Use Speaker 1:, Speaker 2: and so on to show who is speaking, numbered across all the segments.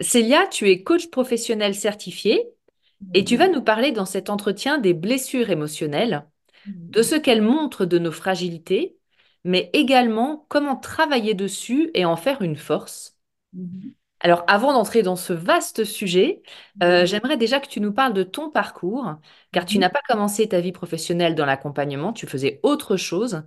Speaker 1: Célia, tu es coach professionnel certifié et tu vas nous parler dans cet entretien des blessures émotionnelles, de ce qu'elles montrent de nos fragilités, mais également comment travailler dessus et en faire une force. Alors, avant d'entrer dans ce vaste sujet, euh, j'aimerais déjà que tu nous parles de ton parcours, car tu n'as pas commencé ta vie professionnelle dans l'accompagnement, tu faisais autre chose.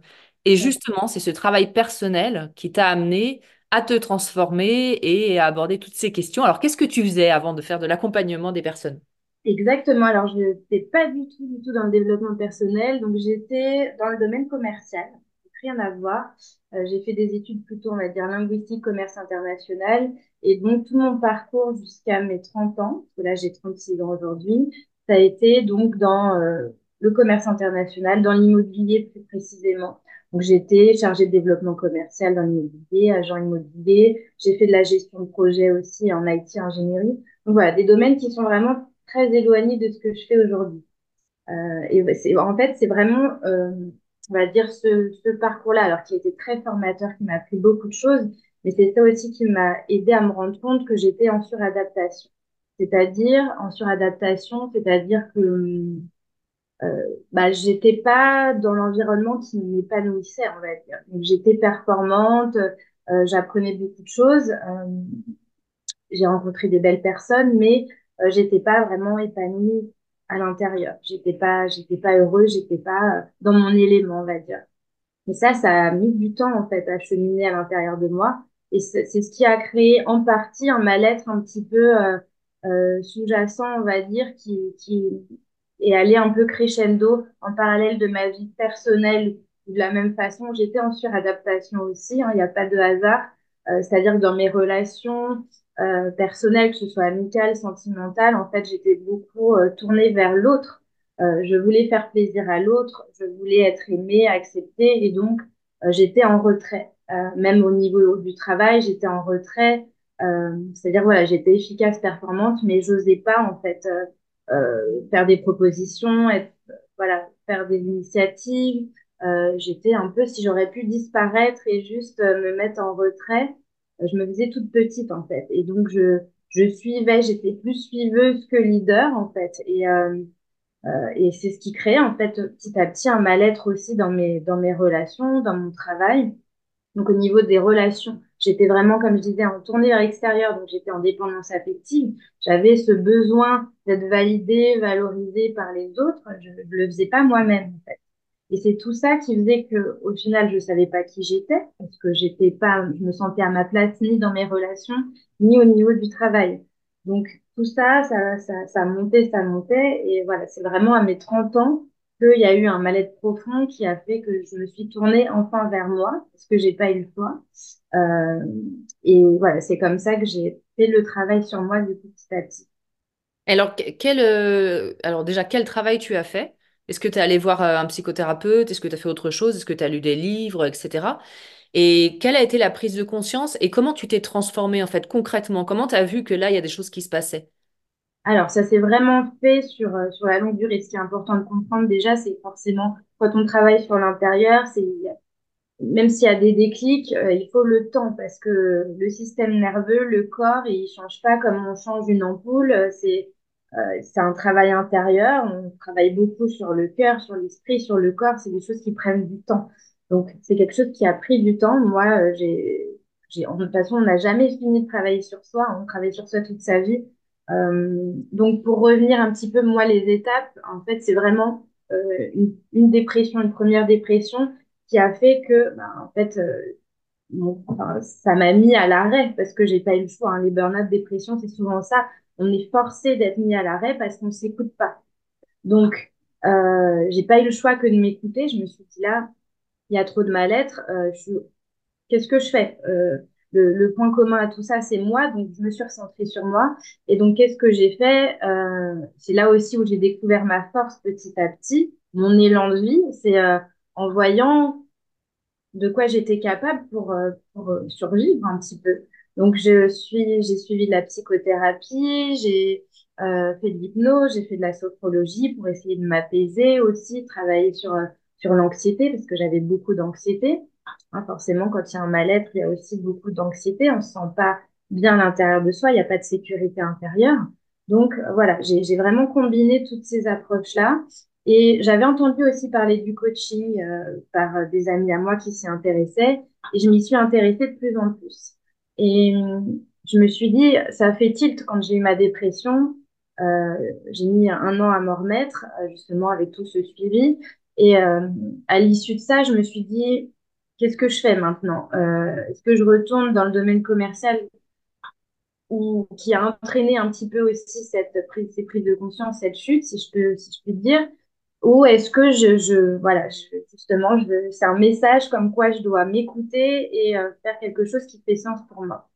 Speaker 1: Et justement, c'est ce travail personnel qui t'a amené à te transformer et à aborder toutes ces questions. Alors, qu'est-ce que tu faisais avant de faire de l'accompagnement des personnes?
Speaker 2: Exactement. Alors, je n'étais pas du tout, du tout dans le développement personnel. Donc, j'étais dans le domaine commercial. Rien à voir. Euh, j'ai fait des études plutôt, on va dire, linguistique, commerce international. Et donc, tout mon parcours jusqu'à mes 30 ans, parce que là, j'ai 36 ans aujourd'hui, ça a été donc dans euh, le commerce international, dans l'immobilier plus précisément. Donc, j'étais chargée de développement commercial dans l'immobilier, agent immobilier. J'ai fait de la gestion de projet aussi en IT ingénierie. Donc, voilà, des domaines qui sont vraiment très éloignés de ce que je fais aujourd'hui. Euh, et c'est, en fait, c'est vraiment, euh, on va dire, ce, ce parcours-là, alors qui été très formateur, qui m'a appris beaucoup de choses, mais c'est ça aussi qui m'a aidé à me rendre compte que j'étais en suradaptation. C'est-à-dire, en suradaptation, c'est-à-dire que euh, bah, j'étais pas dans l'environnement qui m'épanouissait, on va dire. Donc, j'étais performante, euh, j'apprenais beaucoup de choses, euh, j'ai rencontré des belles personnes, mais euh, j'étais pas vraiment épanouie à l'intérieur. J'étais pas, j'étais pas heureuse, j'étais pas euh, dans mon élément, on va dire. Et ça, ça a mis du temps en fait à cheminer à l'intérieur de moi. Et c'est ce qui a créé en partie un mal-être un petit peu euh, sous-jacent, on va dire, qui, qui est allé un peu crescendo en parallèle de ma vie personnelle. De la même façon, j'étais en suradaptation aussi, hein, il n'y a pas de hasard. Euh, C'est-à-dire que dans mes relations euh, personnelles, que ce soit amicales, sentimentales, en fait, j'étais beaucoup euh, tournée vers l'autre. Euh, je voulais faire plaisir à l'autre, je voulais être aimée, acceptée, et donc euh, j'étais en retrait. Euh, même au niveau du travail, j'étais en retrait. C'est-à-dire, voilà, j'étais efficace, performante, mais j'osais pas, en fait, faire des propositions, être, voilà, faire des initiatives. j'étais un peu, si j'aurais pu disparaître et juste me mettre en retrait, je me faisais toute petite, en fait. Et donc, je, je suivais, j'étais plus suiveuse que leader, en fait. Et, euh, euh, et c'est ce qui créait en fait petit à petit un mal-être aussi dans mes dans mes relations, dans mon travail. Donc au niveau des relations, j'étais vraiment comme je disais en tournée vers l'extérieur, donc j'étais en dépendance affective. J'avais ce besoin d'être validée, valorisée par les autres. Je ne le faisais pas moi-même en fait. Et c'est tout ça qui faisait que au final je savais pas qui j'étais parce que j'étais pas, je me sentais à ma place ni dans mes relations ni au niveau du travail. Donc tout ça, ça, ça, ça montait, ça montait. Et voilà, c'est vraiment à mes 30 ans qu'il y a eu un mal-être profond qui a fait que je me suis tournée enfin vers moi, parce que j'ai pas eu le. Euh, et voilà, c'est comme ça que j'ai fait le travail sur moi du petit à petit.
Speaker 1: Alors, quel, euh, alors déjà, quel travail tu as fait? Est-ce que tu es allé voir euh, un psychothérapeute? Est-ce que tu as fait autre chose? Est-ce que tu as lu des livres, etc. Et quelle a été la prise de conscience? Et comment tu t'es transformée en fait concrètement? Comment tu as vu que là, il y a des choses qui se passaient?
Speaker 2: Alors, ça s'est vraiment fait sur, euh, sur la longue durée. Ce qui est important de comprendre déjà, c'est forcément quand on travaille sur l'intérieur, c'est même s'il y a des déclics, euh, il faut le temps parce que le système nerveux, le corps, il change pas comme on change une ampoule. C'est euh, c'est un travail intérieur. On travaille beaucoup sur le cœur, sur l'esprit, sur le corps. C'est des choses qui prennent du temps. Donc c'est quelque chose qui a pris du temps. Moi, euh, j'ai, j'ai, de toute façon, on n'a jamais fini de travailler sur soi. On travaille sur soi toute sa vie. Euh, donc pour revenir un petit peu moi les étapes, en fait c'est vraiment euh, une, une, dépression, une première dépression qui a fait que, bah, en fait, euh, enfin, ça m'a mis à l'arrêt parce que j'ai pas eu le choix. Hein. Les burn-out, dépression, c'est souvent ça. On est forcé d'être mis à l'arrêt parce qu'on s'écoute pas. Donc, euh, j'ai pas eu le choix que de m'écouter. Je me suis dit là, il y a trop de mal-être. Euh, Qu'est-ce que je fais? Euh, le, point commun à tout ça, c'est moi. Donc, je me suis recentrée sur moi. Et donc, qu'est-ce que j'ai fait euh, C'est là aussi où j'ai découvert ma force petit à petit, mon élan de vie. C'est euh, en voyant de quoi j'étais capable pour, euh, survivre un petit peu. Donc, je suis, j'ai suivi de la psychothérapie, j'ai fait de l'hypnose, j'ai fait de la sophrologie pour essayer de m'apaiser aussi, travailler sur, sur l'anxiété parce que j'avais beaucoup d'anxiété. Hein, forcément, quand il y a un mal-être, il y a aussi beaucoup d'anxiété. On se sent pas bien à l'intérieur de soi, il n'y a pas de sécurité intérieure. Donc voilà, j'ai vraiment combiné toutes ces approches-là et j'avais entendu aussi parler du coaching euh, par des amis à moi qui s'y intéressaient et je m'y suis intéressée de plus en plus. Et je me suis dit, ça fait tilt quand j'ai eu ma dépression. Euh, j'ai mis un an à m'en remettre, euh, justement avec tout ce suivi. Et euh, à l'issue de ça, je me suis dit, qu'est-ce que je fais maintenant euh, Est-ce que je retourne dans le domaine commercial ou qui a entraîné un petit peu aussi cette prise, ces prises de conscience, cette chute, si je peux, si je puis dire? Ou est-ce que je, voilà, justement, c'est un message comme quoi je dois m'écouter et euh, faire quelque chose qui fait sens pour moi.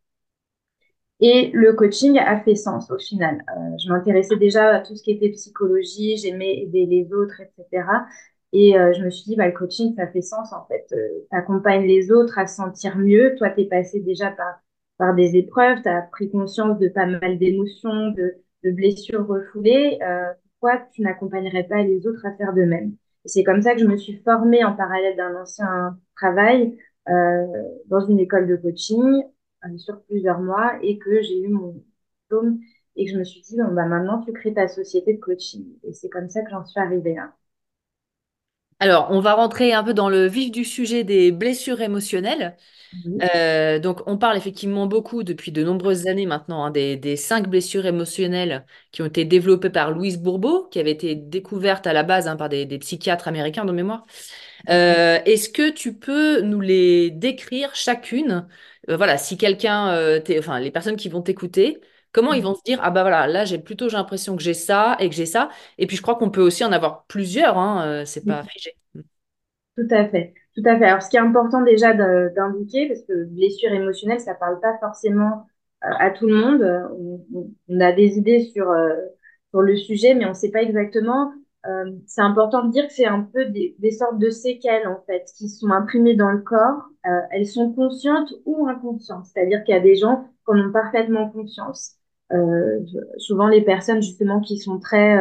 Speaker 2: Et le coaching a fait sens au final. Euh, je m'intéressais déjà à tout ce qui était psychologie, j'aimais aider les autres, etc. Et euh, je me suis dit, bah, le coaching, ça fait sens en fait. Euh, accompagnes les autres à se sentir mieux. Toi, tu es passé déjà par, par des épreuves, tu as pris conscience de pas mal d'émotions, de, de blessures refoulées. Euh, pourquoi tu n'accompagnerais pas les autres à faire de même? C'est comme ça que je me suis formée en parallèle d'un ancien travail euh, dans une école de coaching euh, sur plusieurs mois et que j'ai eu mon diplôme et que je me suis dit, bon, bah, maintenant tu crées ta société de coaching. Et c'est comme ça que j'en suis arrivée là.
Speaker 1: Alors, on va rentrer un peu dans le vif du sujet des blessures émotionnelles. Euh, donc, on parle effectivement beaucoup depuis de nombreuses années maintenant hein, des, des, cinq blessures émotionnelles qui ont été développées par Louise Bourbeau, qui avait été découvertes à la base hein, par des, des, psychiatres américains de mémoire. Euh, Est-ce que tu peux nous les décrire chacune? Euh, Voilà, si quelqu'un, enfin, les personnes qui vont t'écouter, comment ils vont se dire ah bah voilà là j'ai plutôt j'ai l'impression que j'ai ça et que j'ai ça et puis je crois qu'on peut aussi en avoir plusieurs hein, euh, c'est pas figé
Speaker 2: tout à fait tout à fait. Alors, ce qui est important déjà d'indiquer, parce que blessure émotionnelle, ça parle pas forcément euh, à tout le monde. On, on, a des idées sur, euh, sur le sujet, mais on ne sait pas exactement. Euh, c'est important de dire que c'est un peu des, des, sortes de séquelles, en fait, qui sont imprimées dans le corps. Euh, elles sont conscientes ou inconscientes. C'est-à-dire qu'il y a des gens qui en ont parfaitement conscience. Euh, souvent, les personnes, justement, qui sont très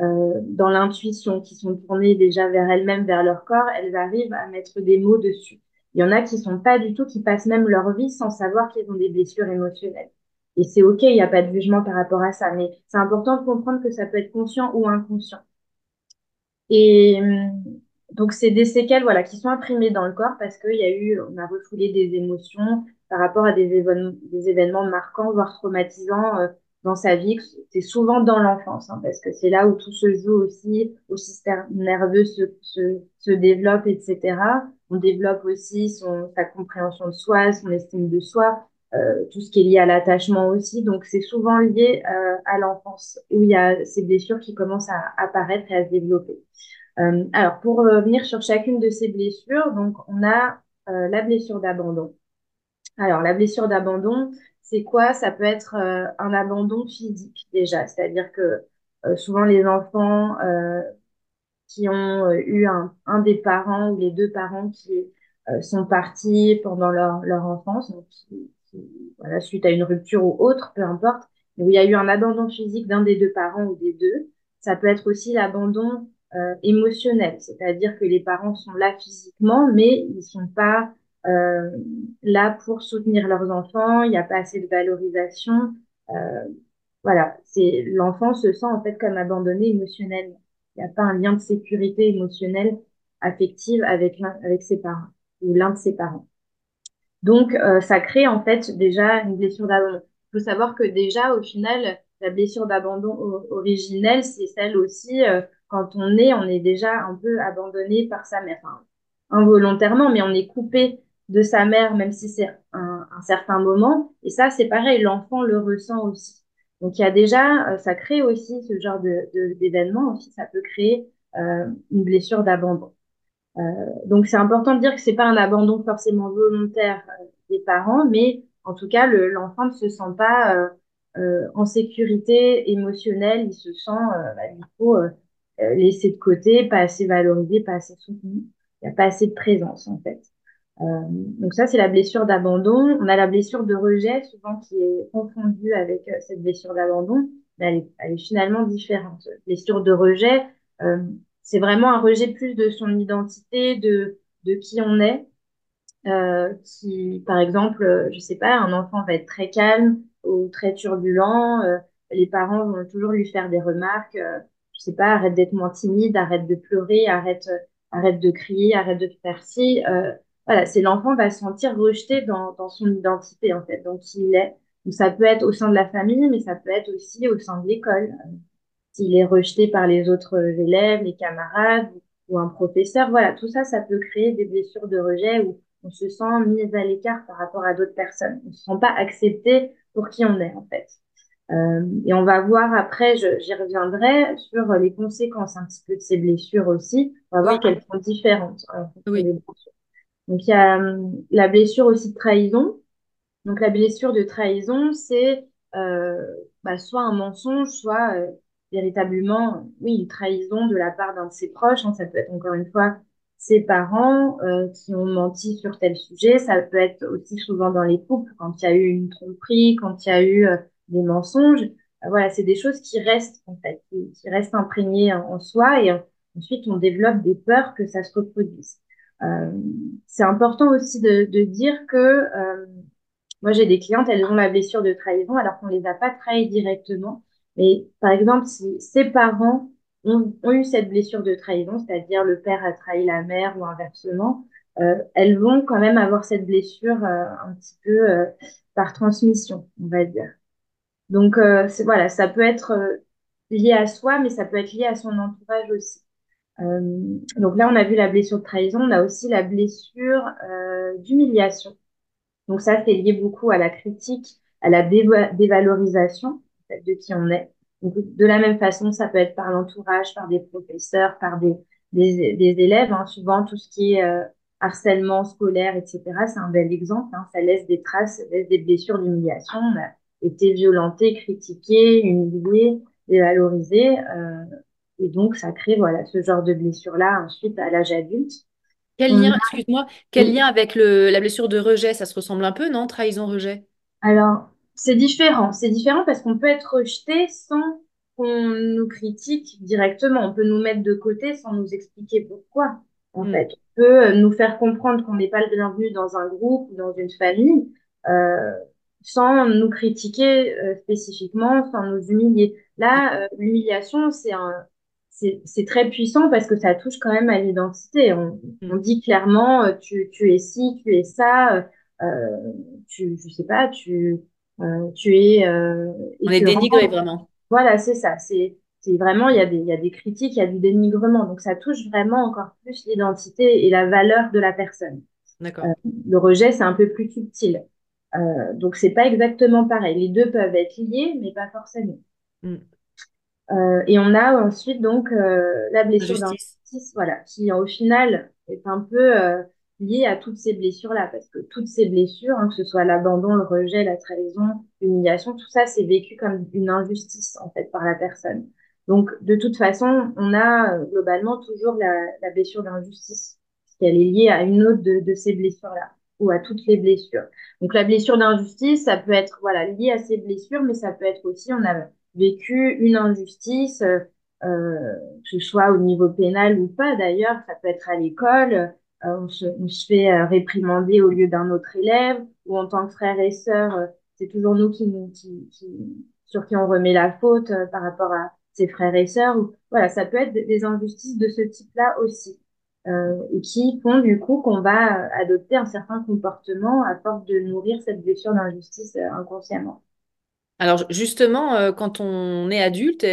Speaker 2: euh, dans l'intuition, qui sont tournées déjà vers elles-mêmes, vers leur corps, elles arrivent à mettre des mots dessus. Il y en a qui sont pas du tout, qui passent même leur vie sans savoir qu'ils ont des blessures émotionnelles. Et c'est ok, il n'y a pas de jugement par rapport à ça, mais c'est important de comprendre que ça peut être conscient ou inconscient. Et hum, donc c'est des séquelles, voilà, qui sont imprimées dans le corps parce qu'il y a eu, on a refoulé des émotions par rapport à des, événements, marquants, voire traumatisants euh, dans sa vie, c'est souvent dans l'enfance, hein, parce que c'est là où tout se joue aussi, où le système nerveux se, développe, etc. On développe aussi sa compréhension de soi, son estime de soi, euh, tout ce qui est lié à l'attachement aussi. Donc c'est souvent lié euh, à l'enfance, où il y a ces blessures qui commencent à apparaître et à se développer. Alors pour revenir sur chacune de ces blessures, donc on a la blessure d'abandon. Alors la blessure d'abandon, c'est quoi? Ça peut être euh, un abandon physique déjà, c'est-à-dire que euh, souvent les enfants euh, qui ont eu un, des parents ou les deux parents qui sont partis pendant leur, leur enfance, donc suite à une rupture ou autre, peu importe, où il y a eu un abandon physique d'un des deux parents ou des deux. Ça peut être aussi l'abandon émotionnel, c'est-à-dire que les parents sont là physiquement, mais ils sont pas euh, là pour soutenir leurs enfants, il n'y a pas assez de valorisation. Euh, voilà, c'est l'enfant se sent en fait comme abandonné émotionnellement. Il n'y a pas un lien de sécurité émotionnelle affective avec avec ses parents ou l'un de ses parents. Donc euh, ça crée en fait déjà une blessure d'abandon. Il faut savoir que déjà au final la blessure d'abandon originelle c'est celle aussi quand on est on est déjà un peu abandonné par sa mère, involontairement mais on est coupé de sa mère, même si c'est un, un, certain moment. Et ça, c'est pareil, l'enfant le ressent aussi. Donc il y a déjà, euh, ça crée aussi ce genre de d'événement. Aussi, ça peut créer euh, une blessure d'abandon. Euh, donc c'est important de dire que c'est pas un abandon forcément volontaire euh, des parents, mais en tout cas l'enfant ne se sent pas euh, en sécurité émotionnelle. Il se sent bah, il faut laisser de côté, pas assez valorisé, pas assez soutenu. Il n'y a pas assez de présence en fait. Euh, donc ça, c'est la blessure d'abandon. On a la blessure de rejet, souvent qui est confondue avec euh, cette blessure d'abandon, mais elle est, elle est, finalement différente. Blessure de rejet, euh, c'est vraiment un rejet plus de son identité, de, de qui on est. Euh, qui, par exemple, je sais pas, un enfant va être très calme ou très turbulent. les parents vont toujours lui faire des remarques. je sais pas, arrête d'être moins timide, arrête de pleurer, arrête, arrête de crier, arrête de faire ci. Euh, voilà, c'est l'enfant va se sentir rejeté dans, dans son identité, en fait, donc il est. Donc, ça peut être au sein de la famille, mais ça peut être aussi au sein de l'école. S'il est rejeté par les autres élèves, les camarades ou, un professeur, voilà, tout ça, ça peut créer des blessures de rejet où on se sent mis à l'écart par rapport à d'autres personnes. On se sent pas accepté pour qui on est, en fait. Euh, et on va voir après, j'y reviendrai, sur les conséquences un petit peu de ces blessures aussi. On va voir qu'elles sont différentes. oui. Donc il y a hum, la blessure aussi de trahison. Donc la blessure de trahison, c'est euh, bah, soit un mensonge, soit euh, véritablement, oui, une trahison de la part d'un de ses proches. Hein. Ça peut être encore une fois ses parents euh, qui ont menti sur tel sujet. Ça peut être aussi souvent dans les couples quand il y a eu une tromperie, quand il y a eu des mensonges. voilà, c'est des choses qui restent en fait, qui, restent imprégnées en, en soi et ensuite on développe des peurs que ça se reproduise. Euh, c'est important aussi de, de dire que euh, moi j'ai des clientes, elles ont la blessure de trahison alors qu'on les a pas trahies directement. Mais par exemple, si ses parents ont, ont eu cette blessure de trahison, c'est-à-dire le père a trahi la mère ou inversement, euh, elles vont quand même avoir cette blessure euh, un petit peu euh, par transmission, on va dire. Donc voilà, ça peut être lié à soi, mais ça peut être lié à son entourage aussi. Euh, donc là, on a vu la blessure de trahison, on a aussi la blessure euh, d'humiliation. Donc ça, c'est lié beaucoup à la critique, à la dévalorisation de qui on est. De la même façon, ça peut être par l'entourage, par des professeurs, par des, des, des élèves. Hein. Souvent, tout ce qui est euh, harcèlement scolaire, etc., c'est un bel exemple. Hein. Ça laisse des traces, ça laisse des blessures d'humiliation. On a été violenté, critiqué, humilié, dévalorisé. Euh, et donc, ça crée voilà, ce genre de blessure-là ensuite à l'âge adulte.
Speaker 1: Quel lien, excuse-moi, quel lien avec le, la blessure de rejet? Ça se ressemble un peu, non? Trahison-rejet?
Speaker 2: Alors, c'est différent. C'est différent parce qu'on peut être rejeté sans qu'on nous critique directement. On peut nous mettre de côté sans nous expliquer pourquoi, en mm. fait. On peut nous faire comprendre qu'on n'est pas le bienvenu dans un groupe ou dans une famille euh, sans nous critiquer euh, spécifiquement, sans nous humilier. Là, euh, l'humiliation, c'est un, c'est très puissant parce que ça touche quand même à l'identité. On, mm. on, dit clairement, euh, tu, tu es ci, tu es ça, euh, euh, tu, je sais pas, tu, euh, tu es. Euh,
Speaker 1: on est dénigré vraiment.
Speaker 2: Voilà, c'est ça. C'est vraiment, il y, a des, il y a des critiques, il y a du dénigrement. Donc ça touche vraiment encore plus l'identité et la valeur de la personne.
Speaker 1: D'accord.
Speaker 2: le rejet, c'est un peu plus subtil. donc c'est pas exactement pareil. Les deux peuvent être liés, mais pas forcément. Mm. Euh, et on a ensuite donc euh, la blessure d'injustice, voilà, qui au final est un peu euh, liée à toutes ces blessures-là, parce que toutes ces blessures, hein, que ce soit l'abandon, le rejet, la trahison, l'humiliation, tout ça, c'est vécu comme une injustice en fait par la personne. Donc de toute façon, on a globalement toujours la, la blessure d'injustice, qui elle est liée à une autre de, de ces blessures-là. ou à toutes les blessures. Donc la blessure d'injustice, ça peut être voilà lié à ces blessures, mais ça peut être aussi on a vécu une injustice, euh, que ce soit au niveau pénal ou pas d'ailleurs, ça peut être à l'école, euh, on, se, fait euh, réprimander au lieu d'un autre élève, ou en tant que frère et sœur, euh, c'est toujours nous qui, sur qui on remet la faute par rapport à ses frères et sœurs. Voilà, ça peut être des injustices de ce type-là aussi. Euh, qui font du coup qu'on va adopter un certain comportement à force de nourrir cette blessure d'injustice inconsciemment.
Speaker 1: Alors justement, euh, quand on est adulte,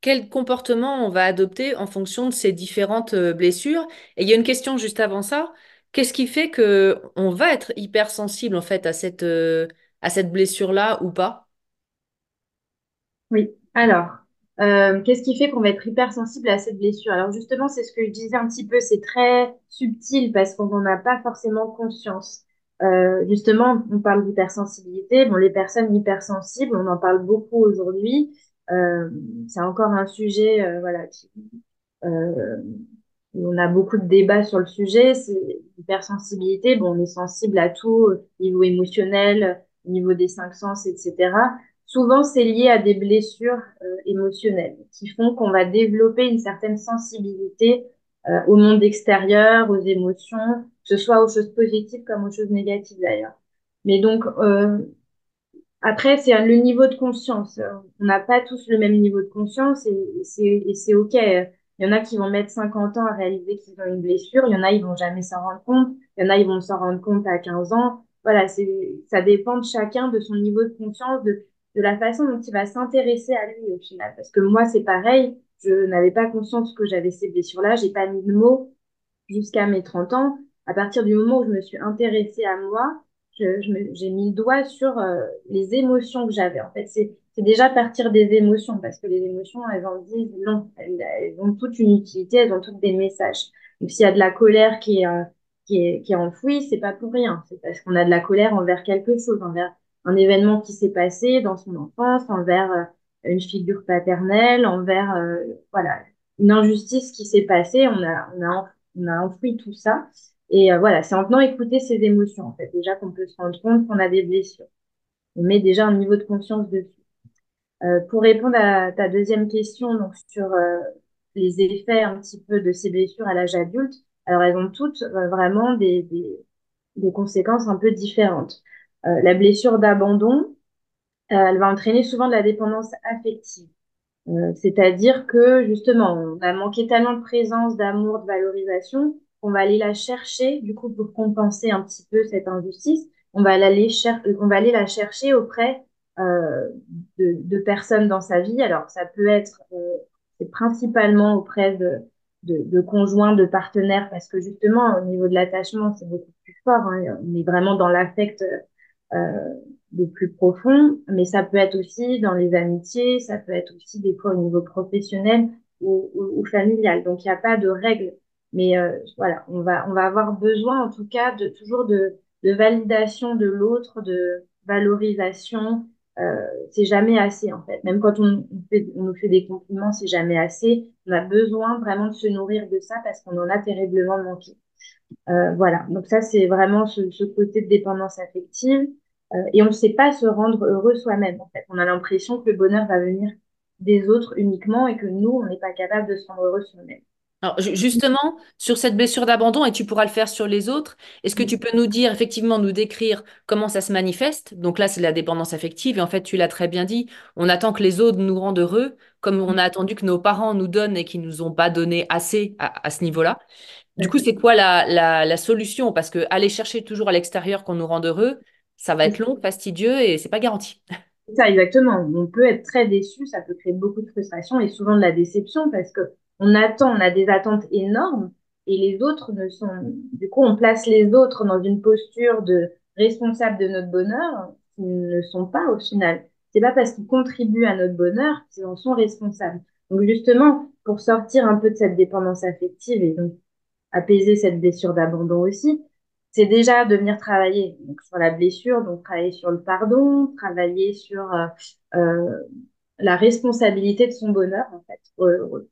Speaker 1: quel comportement on va adopter en fonction de ces différentes blessures? Et il y a une question juste avant ça. Qu'est-ce qui fait que on va être hypersensible en fait à cette, à cette blessure-là ou pas?
Speaker 2: Oui. Alors, euh, qu'est-ce qui fait qu'on va être hypersensible à cette blessure? Alors justement, c'est ce que je disais un petit peu, c'est très subtil parce qu'on n'en a pas forcément conscience. Euh, justement, on parle d'hypersensibilité. Bon, les personnes hypersensibles, on en parle beaucoup aujourd'hui. Euh, c'est encore un sujet, euh, voilà, qui, euh, on a beaucoup de débats sur le sujet. L'hypersensibilité. Bon, on est sensible à tout, niveau émotionnel, niveau des cinq sens, etc. Souvent, c'est lié à des blessures euh, émotionnelles qui font qu'on va développer une certaine sensibilité euh, au monde extérieur, aux émotions, ce soit aux choses positives comme aux choses négatives d'ailleurs. Mais donc, euh, après, c'est le niveau de conscience. On n'a pas tous le même niveau de conscience et, c'est OK. Il y en a qui vont mettre 50 ans à réaliser qu'ils ont une blessure. Il y en a, ils vont jamais s'en rendre compte. Il y en a, ils vont s'en rendre compte à 15 ans. Voilà, ça dépend de chacun, de son niveau de conscience, de de la façon dont il va s'intéresser à lui au final. Parce que moi, c'est pareil, je n'avais pas conscience que j'avais ces blessures-là, j'ai pas mis de mots jusqu'à mes 30 ans. À partir du moment où je me suis intéressée à moi, j'ai mis le doigt sur euh, les émotions que j'avais. En fait, c'est déjà partir des émotions, parce que les émotions, elles en disent long. Elles, ont toute une utilité, elles ont toutes des messages. Donc, s'il y a de la colère qui est, euh, qui est, qui est enfouie, c'est pas pour rien. C'est parce qu'on a de la colère envers quelque chose, envers un événement qui s'est passé dans son enfance, envers euh, une figure paternelle, envers euh, voilà une injustice qui s'est passée. On a on a on a enfoui tout ça. Et euh, voilà, c'est en venant écouter ses émotions en fait déjà qu'on peut se rendre compte qu'on a des blessures. On met déjà un niveau de conscience dessus. pour répondre à ta deuxième question, donc sur les effets un petit peu de ces blessures à l'âge adulte, alors elles ont toutes vraiment des, des, des conséquences un peu différentes. Euh, la blessure d'abandon, euh, elle va entraîner souvent de la dépendance affective. Euh, c'est-à-dire que justement, on a manqué tellement de présence, d'amour, de valorisation, qu'on va aller la chercher, du coup, pour compenser un petit peu cette injustice, on va aller, on la chercher auprès euh, de, personnes dans sa vie. Alors, ça peut être euh, principalement auprès de, de, conjoints, de partenaires, parce que justement, au niveau de l'attachement, c'est beaucoup plus fort. Hein. On est vraiment dans l'affect euh, le plus profond, mais ça peut être aussi dans les amitiés, ça peut être aussi des fois au niveau professionnel ou familial. Donc il n'y a pas de règle, mais euh, voilà, on va on va avoir besoin en tout cas de toujours de, de validation de l'autre, de valorisation. Euh, c'est jamais assez en fait. Même quand on, fait, on nous fait des compliments, c'est jamais assez. On a besoin vraiment de se nourrir de ça parce qu'on en a terriblement manqué. Euh, voilà, donc ça c'est vraiment ce, ce, côté de dépendance affective. Euh, et on ne sait pas se rendre heureux soi-même. En fait, on a l'impression que le bonheur va venir des autres uniquement et que nous, on n'est pas capable de se rendre heureux soi-même.
Speaker 1: Alors justement, sur cette blessure d'abandon, et tu pourras le faire sur les autres, est-ce que tu peux nous dire, effectivement, nous décrire comment ça se manifeste? Donc là, c'est la dépendance affective, et en fait, tu l'as très bien dit, on attend que les autres nous rendent heureux, comme on a attendu que nos parents nous donnent et qu'ils nous ont pas donné assez à, à ce niveau-là. Du coup, c'est quoi la, la, la, solution? Parce que aller chercher toujours à l'extérieur qu'on nous rende heureux, ça va être long, fastidieux et c'est pas garanti.
Speaker 2: C'est ça, exactement. On peut être très déçu, ça peut créer beaucoup de frustration et souvent de la déception parce que on attend, on a des attentes énormes et les autres ne sont, du coup, on place les autres dans une posture de responsable de notre bonheur qui ne sont pas au final. C'est pas parce qu'ils contribuent à notre bonheur qu'ils en sont responsables. Donc justement, pour sortir un peu de cette dépendance affective et donc apaiser cette blessure d'abandon aussi, c'est déjà de venir travailler donc, sur la blessure, donc travailler sur le pardon, travailler sur euh, euh la responsabilité de son bonheur en fait,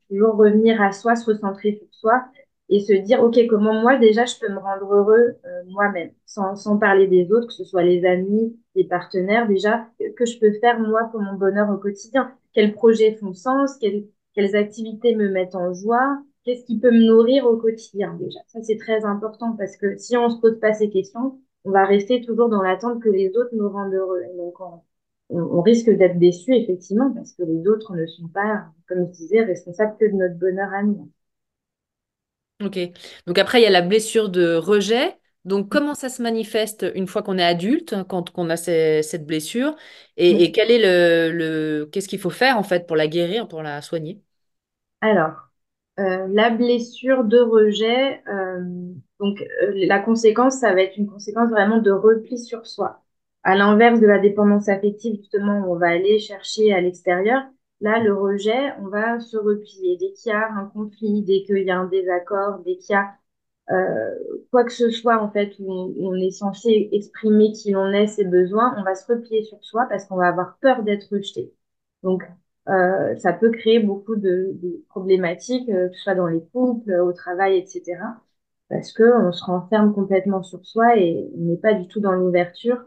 Speaker 2: toujours revenir à soi, se recentrer sur soi et se dire, OK, comment moi déjà je peux me rendre heureux euh, moi-même, sans, sans parler des autres, que ce soit les amis, les partenaires, déjà, que je peux faire moi pour mon bonheur au quotidien. Quels projets font sens, quelles, quelles activités me mettent en joie, qu'est-ce qui peut me nourrir au quotidien déjà? Ça, c'est très important parce que si on se pose pas ces questions, on va rester toujours dans l'attente que les autres nous rendent heureux. Donc, on, on, risque d'être déçu, effectivement, parce que les autres ne sont pas, comme je disais, responsables que de notre bonheur à nous.
Speaker 1: Ok. Donc après, il y a la blessure de rejet. Donc, comment ça se manifeste une fois qu'on est adulte, quand on a cette blessure, et, quel est le, le qu'est-ce qu'il faut faire en fait pour la guérir, pour la soigner?
Speaker 2: Alors, euh, la blessure de rejet, euh, donc euh, la conséquence, ça va être une conséquence vraiment de repli sur soi. À l'inverse de la dépendance affective, justement, on va aller chercher à l'extérieur. Là, le rejet, on va se replier. Dès qu'il y a un conflit, dès qu'il y a un désaccord, dès qu'il y a euh, quoi que ce soit, en fait, où on, est censé exprimer qui l'on est, ses besoins, on va se replier sur soi parce qu'on va avoir peur d'être rejeté. Donc, euh, ça peut créer beaucoup de, problématiques, euh, que ce soit dans les couples, au travail, etc. Parce que on se renferme complètement sur soi et on n'est pas du tout dans l'ouverture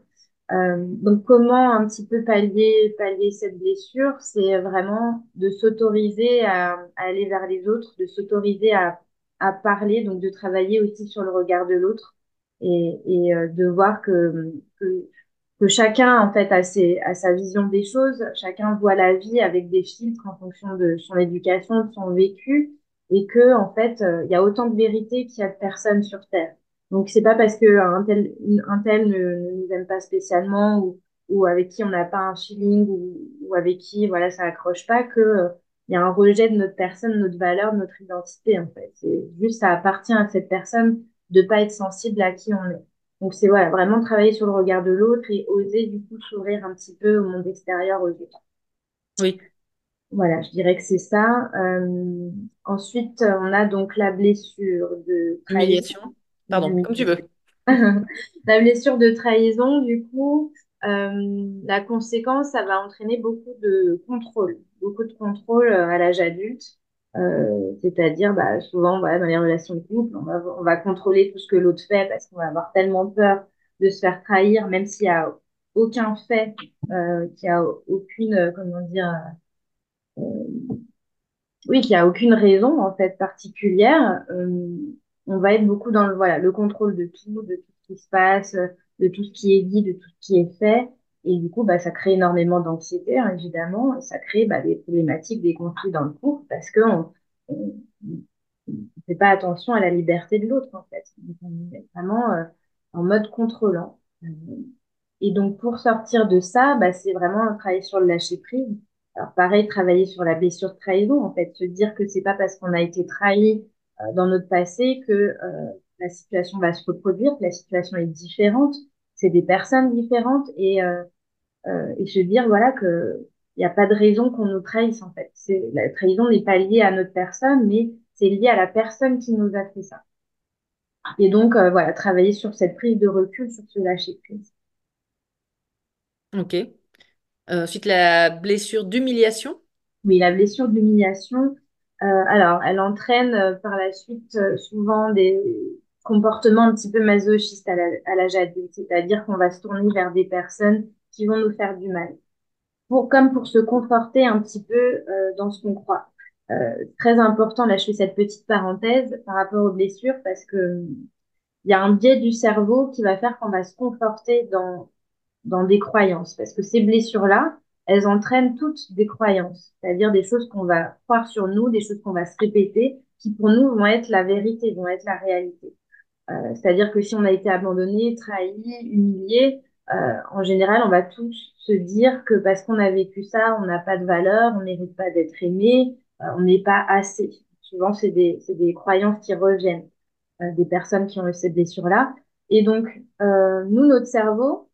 Speaker 2: euh, donc, comment un petit peu pallier, pallier cette blessure C'est vraiment de s'autoriser à, à, aller vers les autres, de s'autoriser à, à, parler, donc de travailler aussi sur le regard de l'autre et, et euh, de voir que, que, que, chacun, en fait, a, ses, a sa vision des choses, chacun voit la vie avec des filtres en fonction de son éducation, de son vécu, et que, en fait, euh, il y a autant de vérité qu'il y a de personnes sur Terre. Donc c'est pas parce que un tel, un tel ne, nous aime pas spécialement ou, ou avec qui on n'a pas un feeling ou, ou, avec qui voilà ça accroche pas que euh, il y a un rejet de notre personne, notre valeur, notre identité en fait. C'est juste ça appartient à cette personne de pas être sensible à qui on est. Donc c'est voilà vraiment travailler sur le regard de l'autre et oser du coup s'ouvrir un petit peu au monde extérieur aux autres.
Speaker 1: Oui.
Speaker 2: Voilà, je dirais que c'est ça. Euh, ensuite, on a donc la blessure de
Speaker 1: trahison. Pardon, comme tu veux.
Speaker 2: la blessure de trahison, du coup, euh, la conséquence, ça va entraîner beaucoup de contrôle, beaucoup de contrôle euh, à l'âge adulte. Euh, c'est-à-dire, bah, souvent, voilà, dans les relations de couple, on va, on va contrôler tout ce que l'autre fait parce qu'on va avoir tellement peur de se faire trahir, même s'il n'y a aucun fait, euh, qu'il n'y a aucune, comment dire, oui, qu'il n'y a aucune raison en fait particulière on va être beaucoup dans le, voilà, le contrôle de tout, de tout ce qui se passe, de tout ce qui est dit, de tout ce qui est fait. Et du coup, bah, ça crée énormément d'anxiété, hein, évidemment, et ça crée bah, des problématiques, des conflits dans le couple, parce qu'on ne fait pas attention à la liberté de l'autre, en fait. on est vraiment euh, en mode contrôlant. Et donc, pour sortir de ça, bah, c'est vraiment travailler sur le lâcher-prise. Alors, pareil, travailler sur la blessure de trahison, en fait, se dire que c'est pas parce qu'on a été trahi euh, dans notre passé que euh, la situation va se reproduire, que la situation est différente, c'est des personnes différentes et, euh, et se dire voilà que il n'y a pas de raison qu'on nous trahisse en fait. C'est la trahison n'est pas liée à notre personne, mais c'est lié à la personne qui nous a fait ça. Et donc voilà, travailler sur cette prise de recul, sur ce lâcher prise.
Speaker 1: Ok. ensuite la blessure d'humiliation?
Speaker 2: Oui, la blessure d'humiliation, euh, alors, elle entraîne euh, par la suite euh, souvent des comportements un petit peu masochistes à l'âge adulte, c'est-à-dire qu'on va se tourner vers des personnes qui vont nous faire du mal, pour, comme pour se conforter un petit peu dans ce qu'on croit. très important, là je fais cette petite parenthèse par rapport aux blessures, parce que il y a un biais du cerveau qui va faire qu'on va se conforter dans, dans des croyances, parce que ces blessures-là, elles entraînent toutes des croyances, c'est-à-dire des choses qu'on va croire sur nous, des choses qu'on va se répéter, qui pour nous vont être la vérité, vont être la réalité. Euh, c'est-à-dire que si on a été abandonné, trahi, humilié, euh, en général, on va tous se dire que parce qu'on a vécu ça, on n'a pas de valeur, on mérite pas d'être aimé, euh, on n'est pas assez. Souvent, c'est des, des croyances qui reviennent des personnes qui ont eu cette blessure-là. Et donc, nous, notre cerveau,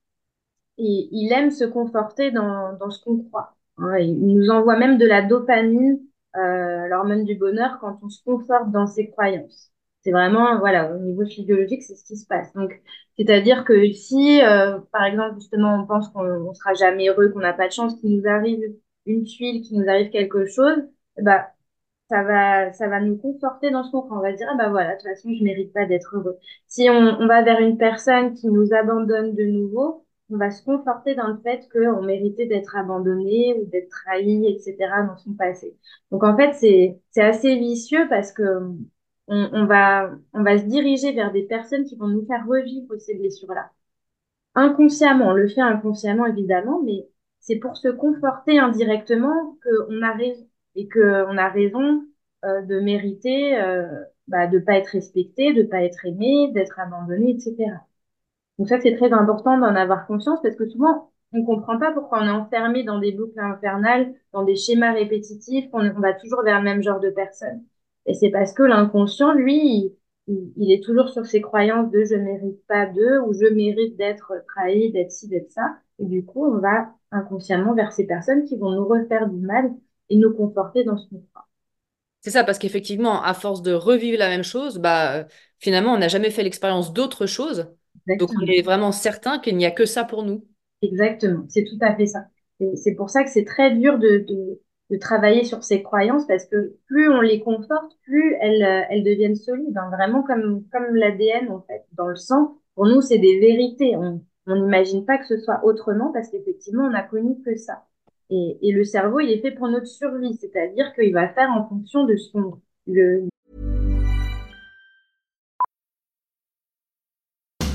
Speaker 2: et il aime se conforter dans, dans ce qu'on croit. Il nous envoie même de la dopamine, euh, l'hormone du bonheur, quand on se conforte dans ses croyances. C'est vraiment, voilà, au niveau physiologique, c'est ce qui se passe. Donc, c'est-à-dire que si, euh, par exemple, justement, on pense qu'on sera jamais heureux, qu'on n'a pas de chance, qu'il nous arrive une tuile, qu'il nous arrive quelque chose, bah, ça va, ça va nous conforter dans ce qu'on On va dire, ah bah voilà, de toute façon, je mérite pas d'être heureux. Si on, on va vers une personne qui nous abandonne de nouveau, on va se conforter dans le fait qu'on méritait d'être abandonné ou d'être trahi, etc. dans son passé. Donc en fait, c'est, c'est assez vicieux parce que on, on va, on va se diriger vers des personnes qui vont nous faire revivre ces blessures-là. Inconsciemment, on le fait inconsciemment évidemment, mais c'est pour se conforter indirectement qu'on a raison et qu'on a raison euh, de mériter euh, bah, de pas être respecté, de pas être aimé, d'être abandonné, etc. Donc ça, c'est très important d'en avoir conscience parce que souvent, on comprend pas pourquoi on est enfermé dans des boucles infernales, dans des schémas répétitifs, qu'on on va toujours vers le même genre de personnes. Et c'est parce que l'inconscient, lui, il, est toujours sur ses croyances de je mérite pas d'eux ou je mérite d'être trahi, d'être ci, d'être ça. Et du coup, on va inconsciemment vers ces personnes qui vont nous refaire du mal et nous conforter dans ce qu'on croit.
Speaker 1: C'est ça, parce qu'effectivement, à force de revivre la même chose, bah, finalement, on n'a jamais fait l'expérience d'autre chose. Donc, on est vraiment certain qu'il n'y a que ça pour nous.
Speaker 2: Exactement, c'est tout à fait ça. C'est pour ça que c'est très dur de, de, de, travailler sur ces croyances parce que plus on les conforte, plus elles, elles deviennent solides. Hein. Vraiment comme, comme l'ADN, en fait, dans le sang. Pour nous, c'est des vérités. On n'imagine pas que ce soit autrement parce qu'effectivement, on n'a connu que ça. Et, et, le cerveau, il est fait pour notre survie, c'est-à-dire qu'il va faire en fonction de son le.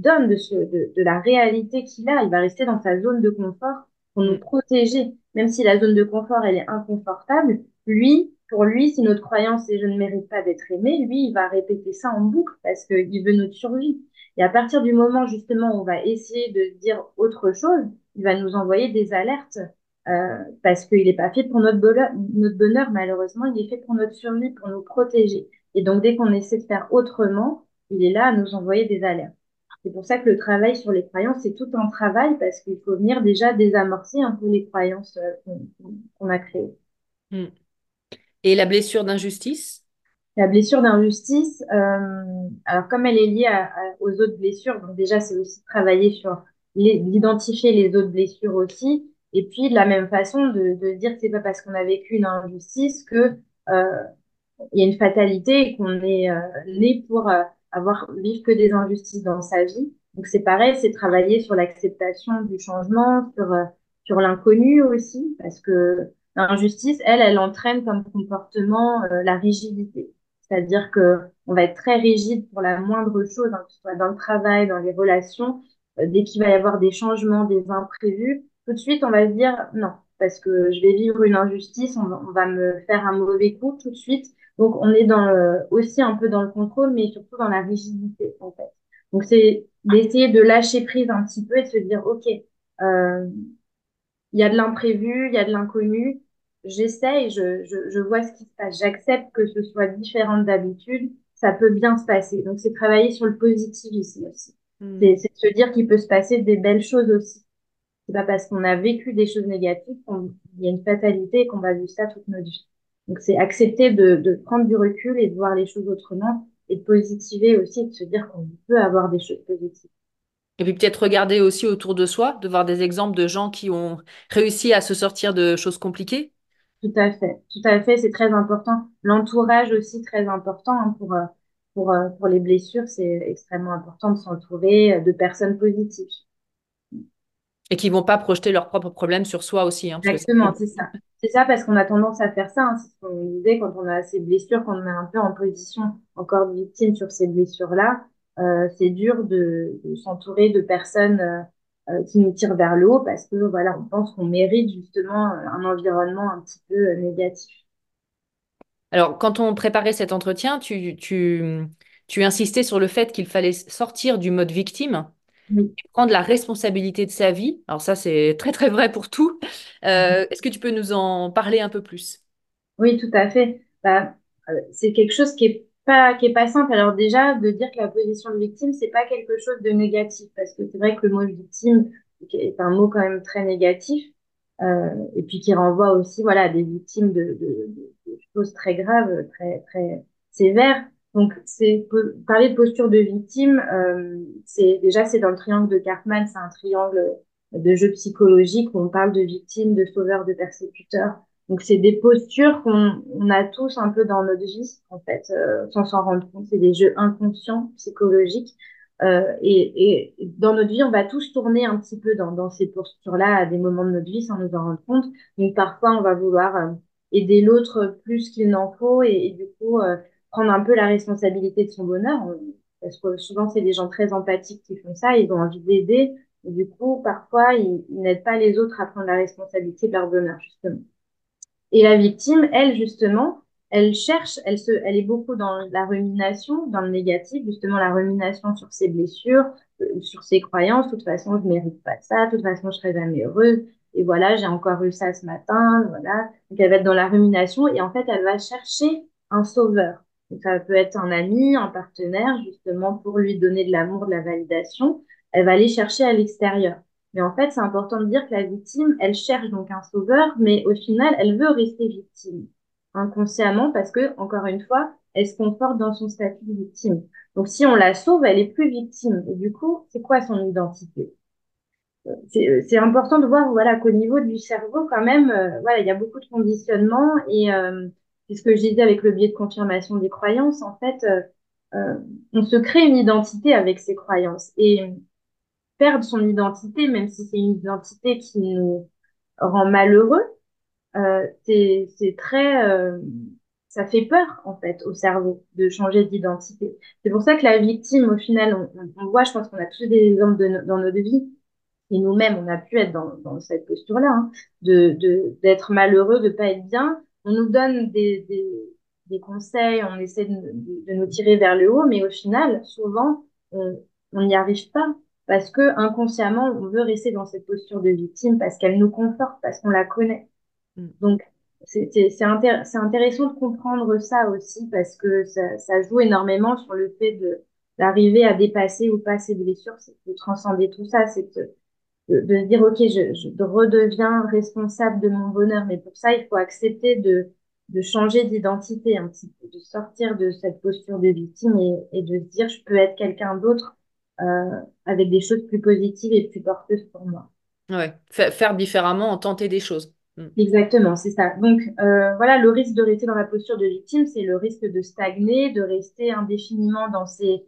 Speaker 2: Donne de, la réalité qu'il a. Il va rester dans sa zone de confort pour nous protéger. Même si la zone de confort, elle est inconfortable, lui, pour lui, si notre croyance est je ne mérite pas d'être aimé, lui, il va répéter ça en boucle parce qu'il veut notre survie. Et à partir du moment justement où on va essayer de dire autre chose, il va nous envoyer des alertes euh, parce qu'il n'est pas fait pour notre bonheur, malheureusement, il est fait pour notre survie, pour nous protéger. Et donc dès qu'on essaie de faire autrement, il est là à nous envoyer des alertes. C'est pour ça que le travail sur les croyances, c'est tout un travail parce qu'il faut venir déjà désamorcer un peu les croyances euh, qu'on a créées.
Speaker 1: Hmm. Et la blessure d'injustice?
Speaker 2: La blessure d'injustice, euh, alors comme elle est liée à, aux autres blessures, donc déjà c'est aussi travailler sur d'identifier les autres blessures aussi, et puis de la même façon de, de dire que c'est pas parce qu'on a vécu une injustice que euh, y a une fatalité et qu'on est euh, né pour avoir vivre que des injustices dans sa vie. Donc c'est pareil, c'est travailler sur l'acceptation du changement, sur euh, sur l'inconnu aussi, parce que l'injustice, elle, elle entraîne comme comportement euh, la rigidité. C'est-à-dire que on va être très rigide pour la moindre chose, hein, que ce soit dans le travail, dans les relations. Euh, dès qu'il va y avoir des changements, des imprévus, tout de suite, on va se dire non, parce que je vais vivre une injustice, on va, me faire un mauvais coup tout de suite. Donc, on est dans aussi un peu dans le contrôle, mais surtout dans la rigidité, en fait. Donc, c'est d'essayer de lâcher prise un petit peu et de se dire, OK, euh, il y a de l'imprévu, il y a de l'inconnu, j'essaie, je, je, je, vois ce qui se passe, j'accepte que ce soit différent d'habitude, ça peut bien se passer. Donc c'est travailler sur le positivisme aussi. Hmm. C'est se dire qu'il peut se passer des belles choses aussi. C'est pas parce qu'on a vécu des choses négatives qu'il y a une fatalité et qu'on va vivre ça toute notre vie. Donc c'est accepter de, de prendre du recul et de voir les choses autrement et de positiver aussi de se dire qu'on peut avoir des choses positives.
Speaker 1: Et puis peut-être regarder aussi autour de soi, de voir des exemples de gens qui ont réussi à se sortir de choses compliquées
Speaker 2: tout à fait, tout à fait, c'est très important. L'entourage aussi très important hein, pour euh, pour euh, pour les blessures, c'est extrêmement important de s'entourer euh, de personnes positives.
Speaker 1: Et qui vont pas projeter leurs propres problèmes sur soi aussi. Hein,
Speaker 2: Exactement, c'est ça. C'est ça, parce qu'on a tendance à faire ça. Hein, c'est ce qu'on disait quand on a ces blessures, quand on est un peu en position encore de victime sur ces blessures-là. Euh, c'est dur de, s'entourer de personnes euh, euh, qui nous tirent vers le haut parce que voilà, on pense qu'on mérite justement un environnement un petit peu négatif.
Speaker 1: Alors, quand on préparait cet entretien, tu insistais sur le fait qu'il fallait sortir du mode victime prendre la responsabilité de sa vie. Alors ça, c'est très très vrai pour tout. Euh, est-ce que tu peux nous en parler un peu plus?
Speaker 2: Oui, tout à fait. Bah, euh, c'est quelque chose qui est pas qui est pas simple. Alors déjà, de dire que la position de victime, c'est pas quelque chose de négatif, parce que c'est vrai que le mot victime est un mot quand même très négatif, euh, et puis qui renvoie aussi, voilà, à des victimes de, de, de choses très graves, très très sévères. Donc, c'est parler de posture de victime, euh, c'est déjà c'est dans le triangle de Cartman, c'est un triangle de jeu psychologique où on parle de victime, de sauveur, de persécuteur. Donc, c'est des postures qu'on on a tous un peu dans notre vie, en fait, euh, sans s'en rendre compte. C'est des jeux inconscients, psychologiques. Euh, et, et, dans notre vie, on va tous tourner un petit peu dans, dans ces postures-là à des moments de notre vie sans nous en rendre compte. Donc, parfois, on va vouloir euh, aider l'autre plus qu'il n'en faut et, et, du coup euh, prendre un peu la responsabilité de son bonheur, parce que souvent c'est des gens très empathiques qui font ça, ils ont envie d'aider, du coup parfois ils, n'aident pas les autres à prendre la responsabilité de leur bonheur justement. Et la victime, elle justement, elle cherche, elle se, elle est beaucoup dans la rumination, dans le négatif, justement la rumination sur ses blessures, euh, sur ses croyances. De toute façon, je mérite pas ça. De toute façon, je serai jamais heureuse. Et voilà, j'ai encore eu ça ce matin. Voilà. Donc elle va être dans la rumination et en fait, elle va chercher un sauveur ça peut être un ami, un partenaire, justement, pour lui donner de l'amour, de la validation. Elle va aller chercher à l'extérieur. Mais en fait, c'est important de dire que la victime, elle cherche donc un sauveur, mais au final, elle veut rester victime inconsciemment parce que, encore une fois, elle se conforte dans son statut de victime. Donc, si on la sauve, elle est plus victime. Et du coup, c'est quoi son identité? C'est important de voir, voilà, qu'au niveau du cerveau, quand même, euh, voilà, il y a beaucoup de conditionnements et euh, c'est ce que je disais avec le biais de confirmation des croyances. En fait, euh, euh, on se crée une identité avec ses croyances. Et perdre son identité, même si c'est une identité qui nous rend malheureux, euh, c'est très... Euh, ça fait peur, en fait, au cerveau de changer d'identité. C'est pour ça que la victime, au final, on, on voit, je pense qu'on a tous des exemples de, dans notre vie, et nous-mêmes, on a pu être dans, dans cette posture-là, hein, de d'être malheureux, de pas être bien, on nous donne des, des, des conseils, on essaie de, de, nous tirer vers le haut, mais au final, souvent, on n'y arrive pas parce que inconsciemment, on veut rester dans cette posture de victime parce qu'elle nous conforte, parce qu'on la connaît. Mm. Donc, c'est intéressant de comprendre ça aussi parce que ça, ça joue énormément sur le fait de d'arriver à dépasser ou pas ces blessures, c'est de transcender tout ça, c'est de, de, de, dire, OK, je, je redeviens responsable de mon bonheur. Mais pour ça, il faut accepter de, de changer d'identité un petit peu, de sortir de cette posture de victime et, et de se dire, je peux être quelqu'un d'autre euh, avec des choses plus positives et plus porteuses pour moi.
Speaker 1: Ouais, faire différemment, tenter des choses.
Speaker 2: Mm. Exactement, c'est ça. Donc euh, voilà, le risque de rester dans la posture de victime, c'est le risque de stagner, de rester indéfiniment dans ces euh,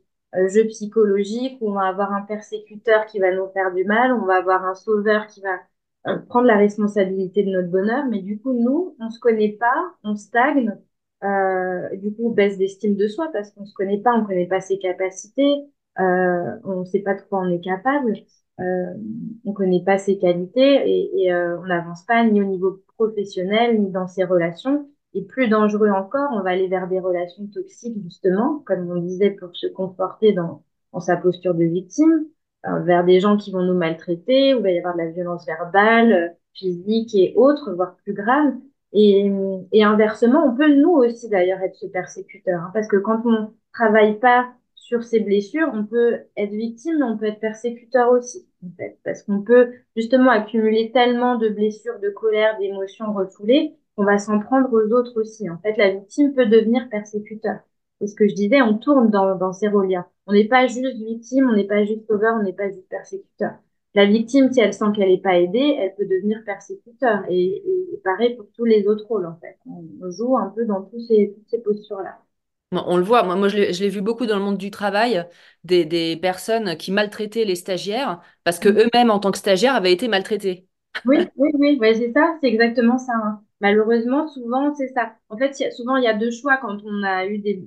Speaker 2: jeu psychologique où on va avoir un persécuteur qui va nous faire du mal, on va avoir un sauveur qui va euh, prendre la responsabilité de notre bonheur, mais du coup, nous, on se connaît pas, on stagne, euh, du coup, on baisse d'estime de soi parce qu'on se connaît pas, on connaît pas ses capacités, euh, on sait pas de quoi on est capable, euh, on connaît pas ses qualités et, et euh, on n'avance pas ni au niveau professionnel ni dans ses relations. Et plus dangereux encore, on va aller vers des relations toxiques, justement, comme on disait, pour se conforter dans, sa posture de victime, euh, vers des gens qui vont nous maltraiter, où il va y avoir de la violence verbale, euh, physique et autres, voire plus grave. Et, et inversement, on peut nous aussi d'ailleurs être ce persécuteur, hein, parce que quand on travaille pas sur ses blessures, on peut être victime, mais on peut être persécuteur aussi, en fait, parce qu'on peut justement accumuler tellement de blessures, de colère, d'émotions refoulées on va s'en prendre aux autres aussi. En fait, la victime peut devenir persécuteur. C'est ce que je disais, on tourne dans, dans ces rôles-là. On n'est pas juste victime, on n'est pas juste sauveur, on n'est pas juste persécuteur. La victime, si elle sent qu'elle n'est pas aidée, elle peut devenir persécuteur. Et, et, pareil pour tous les autres rôles, en fait. On, joue un peu dans tous ces, toutes ces postures-là.
Speaker 1: On le voit, moi, moi je l'ai vu beaucoup dans le monde du travail, des, des personnes qui maltraitaient les stagiaires parce que mm. eux-mêmes, en tant que stagiaires, avaient été maltraités.
Speaker 2: Oui, oui, oui, ouais, c'est ça, c'est exactement ça. hein. Malheureusement, souvent, c'est ça. En fait, souvent, il y a deux choix quand on a eu des,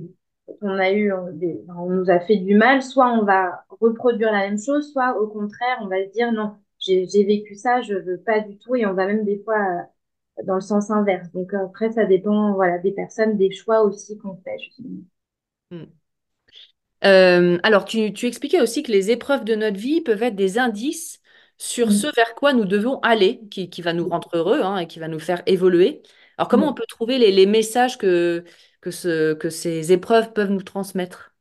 Speaker 2: on a eu on nous a fait du mal. Soit on va reproduire la même chose, soit au contraire, on va se dire non, j'ai, vécu ça, je veux pas du tout, et on va même des fois euh, dans le sens inverse. Donc euh, après, ça dépend, voilà, des personnes, des choix aussi qu'on fait.
Speaker 1: Hmm. Euh, alors, tu, tu expliquais aussi que les épreuves de notre vie peuvent être des indices sur ce
Speaker 2: Mm.
Speaker 1: vers quoi nous devons aller, qui, qui va nous rendre heureux hein, et qui va nous faire évoluer. Alors, comment on
Speaker 2: Mm.
Speaker 1: peut trouver les, les messages que, que, ce, que ces épreuves peuvent nous transmettre?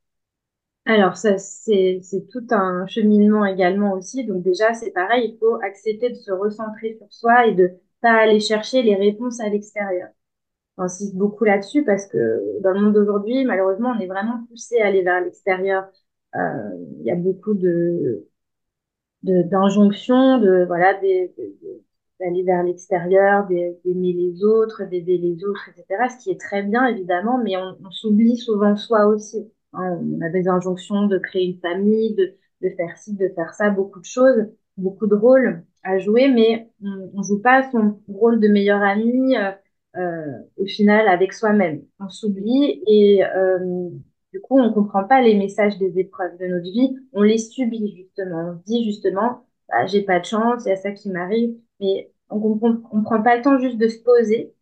Speaker 2: Alors, ça, c'est, c'est tout un cheminement également aussi. Donc, déjà, c'est pareil, il faut accepter de se recentrer sur soi et de pas aller chercher les réponses à l'extérieur. J'insiste beaucoup là-dessus parce que dans le monde d'aujourd'hui, malheureusement, on est vraiment poussé à aller vers l'extérieur. Euh, il y a beaucoup de, de, d'injonctions, de, voilà, d'aller vers l'extérieur, d'aimer les autres, d'aider les autres, etc. Ce qui est très bien, évidemment, mais on, s'oublie souvent soi aussi. hein. on a des injonctions de créer une famille, de, de faire ci, de faire ça, beaucoup de choses, beaucoup de rôles à jouer, mais on, on joue pas son rôle de meilleur ami, euh, euh, au final avec soi-même. On s'oublie et euh, du coup, on comprend pas les messages des épreuves de notre vie, on les subit justement. On se dit justement, bah, j'ai pas de chance, il y a ça qui m'arrive, mais on on prend pas le temps juste de se poser.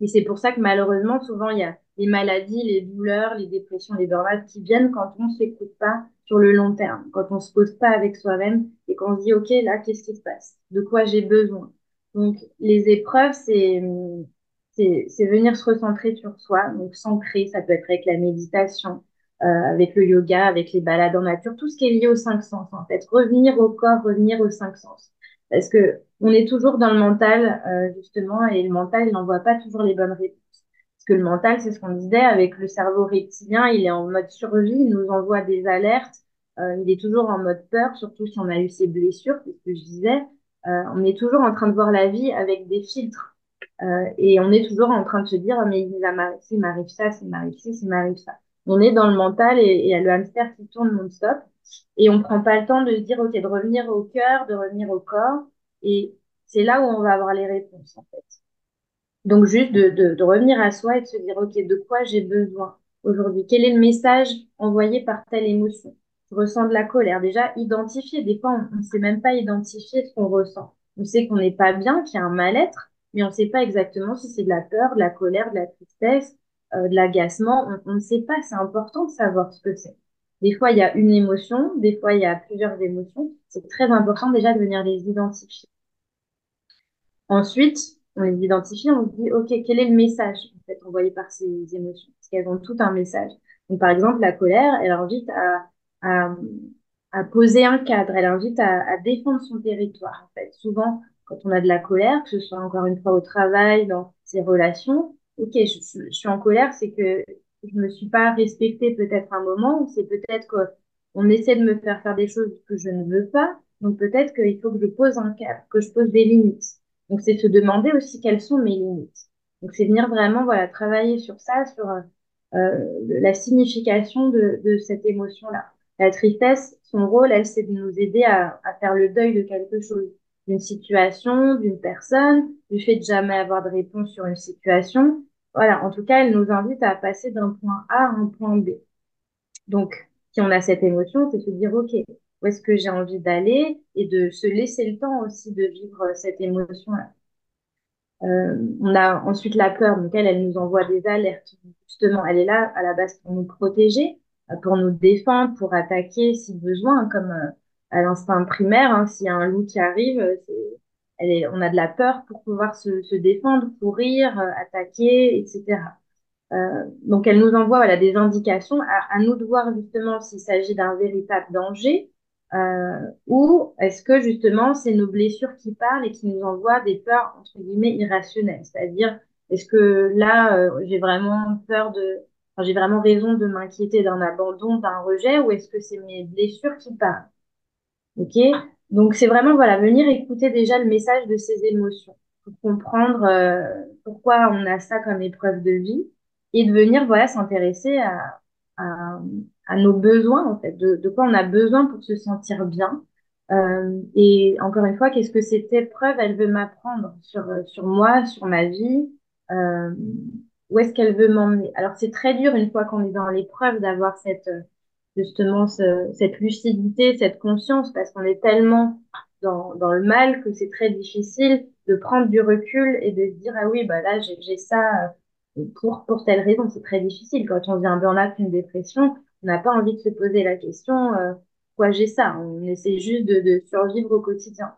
Speaker 2: Et c'est pour ça que malheureusement, souvent, il y a les maladies, les douleurs, les dépressions, les burn qui viennent quand on ne s'écoute pas sur le long terme, quand on se pose pas avec soi-même et qu'on se dit, OK, là, qu'est-ce qui se passe? De quoi j'ai besoin? Donc, les épreuves, c'est, c'est, venir se recentrer sur soi, donc s'ancrer, ça peut être avec la méditation, avec le yoga, avec les balades en nature, tout ce qui est lié aux cinq sens, en fait. Revenir au corps, revenir aux cinq sens. Parce que on est toujours dans le mental, euh, justement, et le mental, il n'envoie pas toujours les bonnes réponses. Parce que le mental, c'est ce qu'on disait, avec le cerveau reptilien, il est en mode survie, il nous envoie des alertes, euh, il est toujours en mode peur, surtout si on a eu ses blessures, c'est ce que je disais. Euh, on est toujours en train de voir la vie avec des filtres. Euh, et on est toujours en train de se dire, mais il m'arrive ci, il m'arrive ça, ci, s'il m'arrive ça. On est dans le mental et il y a le hamster qui tourne non-stop. Et on prend pas le temps de dire, OK, de revenir au cœur, de revenir au corps. Et c'est là où on va avoir les réponses, en fait. Donc, juste de, de, de revenir à soi et de se dire, OK, de quoi j'ai besoin aujourd'hui? Quel est le message envoyé par telle émotion? Je ressens de la colère. Déjà, identifier. Des fois, on ne sait même pas identifier ce qu'on ressent. On sait qu'on n'est pas bien, qu'il y a un mal-être, mais on ne sait pas exactement si c'est de la peur, de la colère, de la tristesse, euh, de l'agacement. On, on ne sait pas. C'est important de savoir ce que c'est. Des fois, il y a une émotion. Des fois, il y a plusieurs émotions. C'est très important déjà de venir les identifier. Ensuite, on les identifie, on se dit, OK, quel est le message? En fait, envoyé par ces émotions? Parce qu'elles ont tout un message. Donc, par exemple, la colère, elle invite à, à, à poser un cadre, elle invite à, à défendre son territoire. En fait, souvent, quand on a de la colère, que ce soit encore une fois au travail, dans ses relations, OK, je, suis en colère, c'est que je me suis pas respectée peut-être un moment, ou c'est peut-être qu'on essaie de me faire faire des choses que je ne veux pas. Donc, peut-être qu'il faut que je pose un cadre, que je pose des limites. Donc, c'est se demander aussi quelles sont mes limites. Donc, c'est venir vraiment, voilà, travailler sur ça, sur euh, euh, la signification de, cette émotion-là. La tristesse, son rôle, elle, c'est de nous aider à faire le deuil de quelque chose, d'une situation, d'une personne, du fait de jamais avoir de réponse sur une situation. Voilà, en tout cas, elle nous invite à passer d'un point A à un point B. Donc, si on a cette émotion, c'est se dire, OK, où est-ce que j'ai envie d'aller et de se laisser le temps aussi de vivre cette émotion-là. Euh, on a ensuite la peur, donc elle, elle nous envoie des alertes. Justement, elle est là à la base pour nous protéger, euh, pour nous défendre, pour attaquer si besoin, comme euh, à l'instinct primaire. Hein, S'il y a un loup qui arrive, euh, on a de la peur pour pouvoir se, se défendre, courir, euh, attaquer, etc. Euh, donc, elle nous envoie des indications. À, nous de voir justement s'il s'agit d'un véritable danger euh, ou est-ce que justement c'est nos blessures qui parlent et qui nous envoient des peurs entre guillemets irrationnelles. C'est-à-dire, est-ce que là, j'ai vraiment peur de, j'ai vraiment raison de m'inquiéter d'un abandon, d'un rejet, ou est-ce que c'est mes blessures qui parlent? Ok? Donc, c'est vraiment, voilà, venir écouter déjà le message de ces émotions pour comprendre euh, pourquoi on a ça comme épreuve de vie et de venir, voilà, s'intéresser à, à, à nos besoins, en fait, de, de quoi on a besoin pour se sentir bien. Euh, et encore une fois, qu'est-ce que cette épreuve, elle veut m'apprendre sur, sur moi, sur ma vie euh, Où est-ce qu'elle veut m'emmener? Alors, c'est très dur une fois qu'on est dans l'épreuve d'avoir cette justement ce, cette lucidité, cette conscience, parce qu'on est tellement dans, le mal que c'est très difficile de prendre du recul et de se dire ah oui bah là j'ai ça euh, pour telle raison c'est très difficile. Quand on vient un burn-out une dépression on n'a pas envie de se poser la question euh, quoi j'ai ça? On essaie juste de, de survivre au quotidien.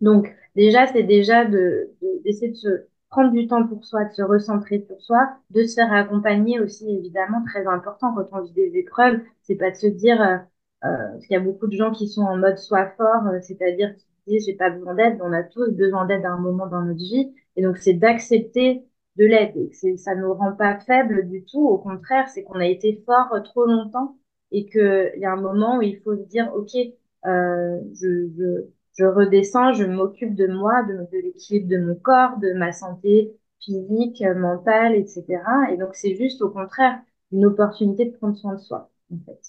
Speaker 2: Donc déjà c'est déjà de d'essayer de, se prendre du temps pour soi de se recentrer sur soi de se faire accompagner aussi évidemment très important quand on vit des épreuves c'est pas de se dire euh, euh, parce qu'il y a beaucoup de gens qui sont en mode soi fort, euh, c'est-à-dire qui disent j'ai pas besoin d'aide, on a tous besoin d'aide à un moment dans notre vie, et donc c'est d'accepter de l'aide. Et ça nous rend pas faible du tout, au contraire, c'est qu'on a été fort trop longtemps et qu'il y a un moment où il faut se dire ok, euh, je, je, je, redescends, je m'occupe de moi, de, de l'équilibre de mon corps, de ma santé physique, mentale, etc. Et donc c'est juste au contraire une opportunité de prendre soin de soi, en fait.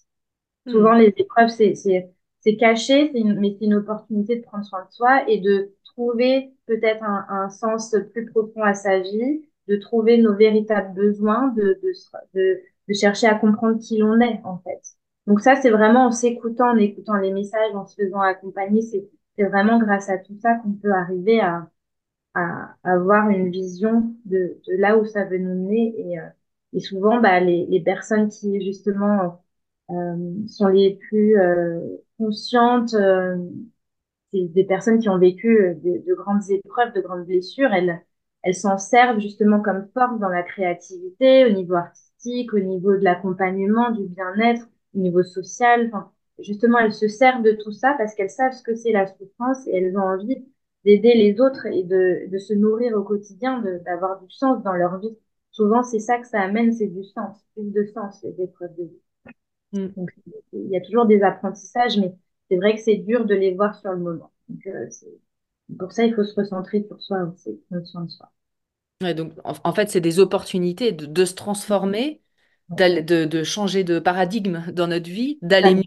Speaker 2: Souvent, hmm. les épreuves, c'est, c'est, c'est caché, c'est mais c'est une opportunité de prendre soin de soi et de trouver peut-être un, un, sens plus profond à sa vie, de trouver nos véritables besoins, de, de, de, de chercher à comprendre qui l'on est, en fait. Donc ça, c'est vraiment en s'écoutant, en écoutant les messages, en se faisant accompagner, c'est, c'est vraiment grâce à tout ça qu'on peut arriver à, avoir une vision de, là où ça veut nous mener. Et, euh, souvent, bah, les, personnes qui, justement, euh, sont les plus euh, conscientes euh, des, personnes qui ont vécu de, de, grandes épreuves, de grandes blessures. Elles, s'en servent justement comme force dans la créativité, au niveau artistique, au niveau de l'accompagnement, du bien-être, au niveau social. Justement, elles se servent de tout ça parce qu'elles savent ce que c'est la souffrance et elles ont envie d'aider les autres et de, de se nourrir au quotidien, d'avoir du sens dans leur vie. Souvent, c'est ça que ça amène, c'est du sens, plus de sens, les épreuves de vie. Mm. Donc, il y a toujours des apprentissages, mais c'est vrai que c'est dur de les voir sur le moment. Donc, euh, pour ça, il faut se recentrer sur soi aussi, prendre soin de soi.
Speaker 1: Ouais, donc, en, fait, c'est des opportunités de, de se transformer, de, de, changer de paradigme dans notre vie, d'aller mieux,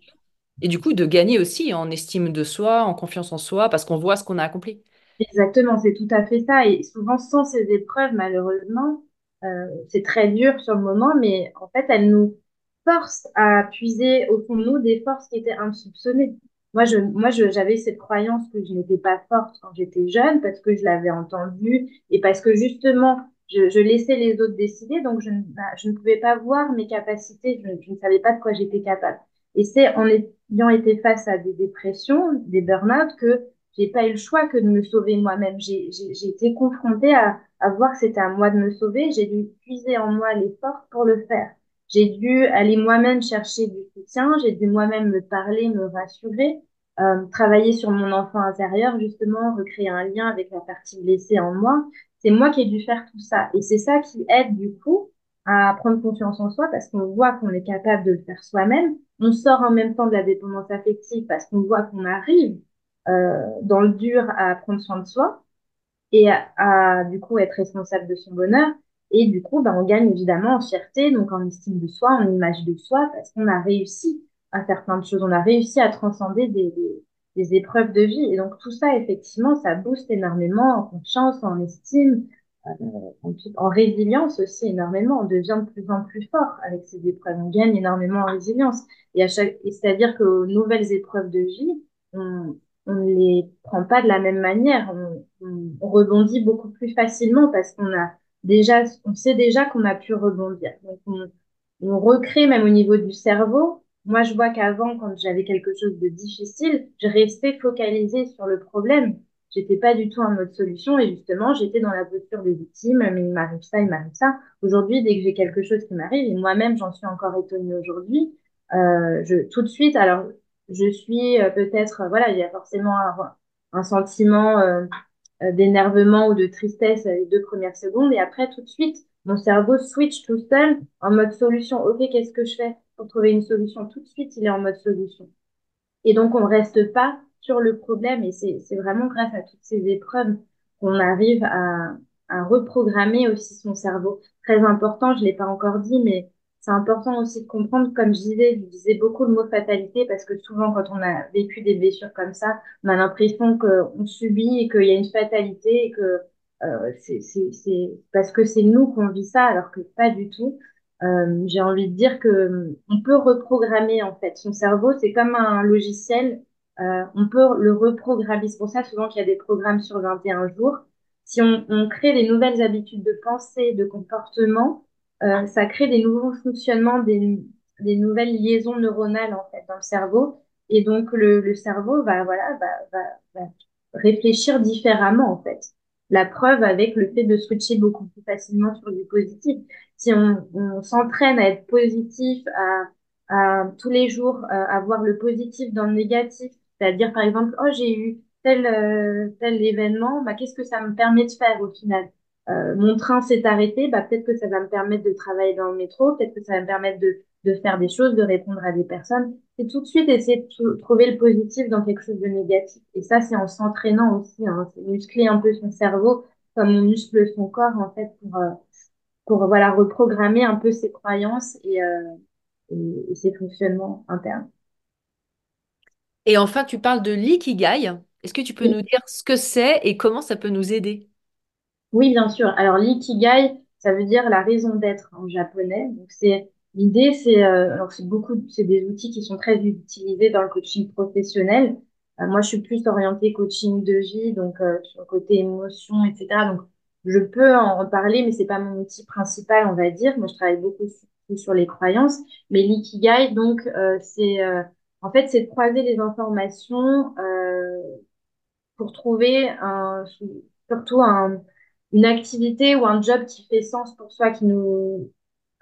Speaker 1: et du coup, de gagner aussi en estime de soi, en confiance en soi, parce qu'on voit ce qu'on a accompli.
Speaker 2: Exactement, c'est tout à fait ça. Et souvent, sans ces épreuves, malheureusement, euh, c'est très dur sur le moment, mais en fait, elles nous force à puiser au fond de nous des forces qui étaient insoupçonnées. Moi, je, moi, j'avais cette croyance que je n'étais pas forte quand j'étais jeune parce que je l'avais entendu et parce que justement, je, laissais les autres décider, donc je, je, ne pouvais pas voir mes capacités, je ne savais pas de quoi j'étais capable. Et c'est en ayant été face à des dépressions, des burn-out, que j'ai pas eu le choix que de me sauver moi-même. J'ai été confrontée à, à voir que c'était à moi de me sauver. J'ai dû puiser en moi les forces pour le faire. J'ai dû aller moi-même chercher du soutien, j'ai dû moi-même me parler, me rassurer, euh, travailler sur mon enfant intérieur, justement, recréer un lien avec la partie blessée en moi. C'est moi qui ai dû faire tout ça. Et c'est ça qui aide, du coup, à prendre confiance en soi parce qu'on voit qu'on est capable de le faire soi-même. On sort en même temps de la dépendance affective parce qu'on voit qu'on arrive euh, dans le dur à prendre soin de soi et à, du coup être responsable de son bonheur. Et du coup, ben, on gagne évidemment en fierté, donc en estime de soi, en image de soi, parce qu'on a réussi à faire plein de choses. On a réussi à transcender des, des, des épreuves de vie. Et donc tout ça, effectivement, ça booste énormément en confiance, en estime, en, en, résilience aussi énormément. On devient de plus en plus fort avec ces épreuves. On gagne énormément en résilience. Et à chaque, c'est-à-dire qu'aux nouvelles épreuves de vie, on, on ne les prend pas de la même manière. On, on, on rebondit beaucoup plus facilement parce qu'on a déjà, on sait déjà qu'on a pu rebondir. Donc, on, on, recrée même au niveau du cerveau. Moi, je vois qu'avant, quand j'avais quelque chose de difficile, je restais focalisée sur le problème. J'étais pas du tout en mode solution et justement, j'étais dans la posture de victime. Mais il m'arrive ça, il m'arrive ça. Aujourd'hui, dès que j'ai quelque chose qui m'arrive, et moi-même, j'en suis encore étonnée aujourd'hui, euh, tout de suite, alors, je suis euh, peut-être, euh, voilà, il y a forcément un, un sentiment d'énervement ou de tristesse les deux premières secondes et après tout de suite mon cerveau switch tout seul en mode solution. Ok, qu'est-ce que je fais pour trouver une solution? Tout de suite, il est en mode solution. Et donc on reste pas sur le problème et c'est vraiment grâce à toutes ces épreuves qu'on arrive à, reprogrammer aussi son cerveau. Très important, je l'ai pas encore dit, mais c'est important aussi de comprendre, comme je disais, je disais beaucoup le mot fatalité parce que souvent quand on a vécu des blessures comme ça, on a l'impression qu'on subit et qu'il y a une fatalité et que euh, c'est parce que c'est nous qu'on vit ça alors que pas du tout. Euh, j'ai envie de dire que on peut reprogrammer en fait son cerveau, c'est comme un logiciel, euh, on peut le reprogrammer. C'est pour ça souvent qu'il y a des programmes sur 21 jours. Si on, on crée des nouvelles habitudes de pensée, de comportement, euh, ça crée des nouveaux fonctionnements, des, des, nouvelles liaisons neuronales en fait dans le cerveau. Et donc le, le cerveau va voilà va, va, va, réfléchir différemment en fait. La preuve avec le fait de switcher beaucoup plus facilement sur du positif. Si on, on s'entraîne à être positif, à, à tous les jours euh, avoir le positif dans le négatif, c'est-à-dire par exemple oh j'ai eu tel euh, tel événement, bah qu'est-ce que ça me permet de faire au final euh, mon train s'est arrêté, bah, peut-être que ça va me permettre de travailler dans le métro, peut-être que ça va me permettre de, de faire des choses, de répondre à des personnes. C'est tout de suite essayer de trouver le positif dans quelque chose de négatif. Et ça, c'est en s'entraînant aussi, hein, c'est muscler un peu son cerveau comme on muscle son corps, en fait, pour, euh, pour voilà, reprogrammer un peu ses croyances et, euh, et, et ses fonctionnements internes.
Speaker 1: Et enfin, tu parles de l'ikigai. Est-ce que tu peux
Speaker 2: Oui.
Speaker 1: nous dire ce que c'est et comment ça peut nous aider?
Speaker 2: Oui, bien sûr. Alors, l'ikigai, ça veut dire la raison d'être en japonais. Donc, c'est l'idée, c'est euh, alors c'est beaucoup, c'est des outils qui sont très utilisés dans le coaching professionnel. Euh, moi, je suis plus orientée coaching de vie, donc euh, sur le côté émotion, etc. Donc, je peux en reparler, mais c'est pas mon outil principal, on va dire. Moi, je travaille beaucoup sur, sur les croyances, mais l'ikigai, donc, c'est en fait, c'est de croiser les informations euh, pour trouver surtout un une activité ou un job qui fait sens pour soi, qui nous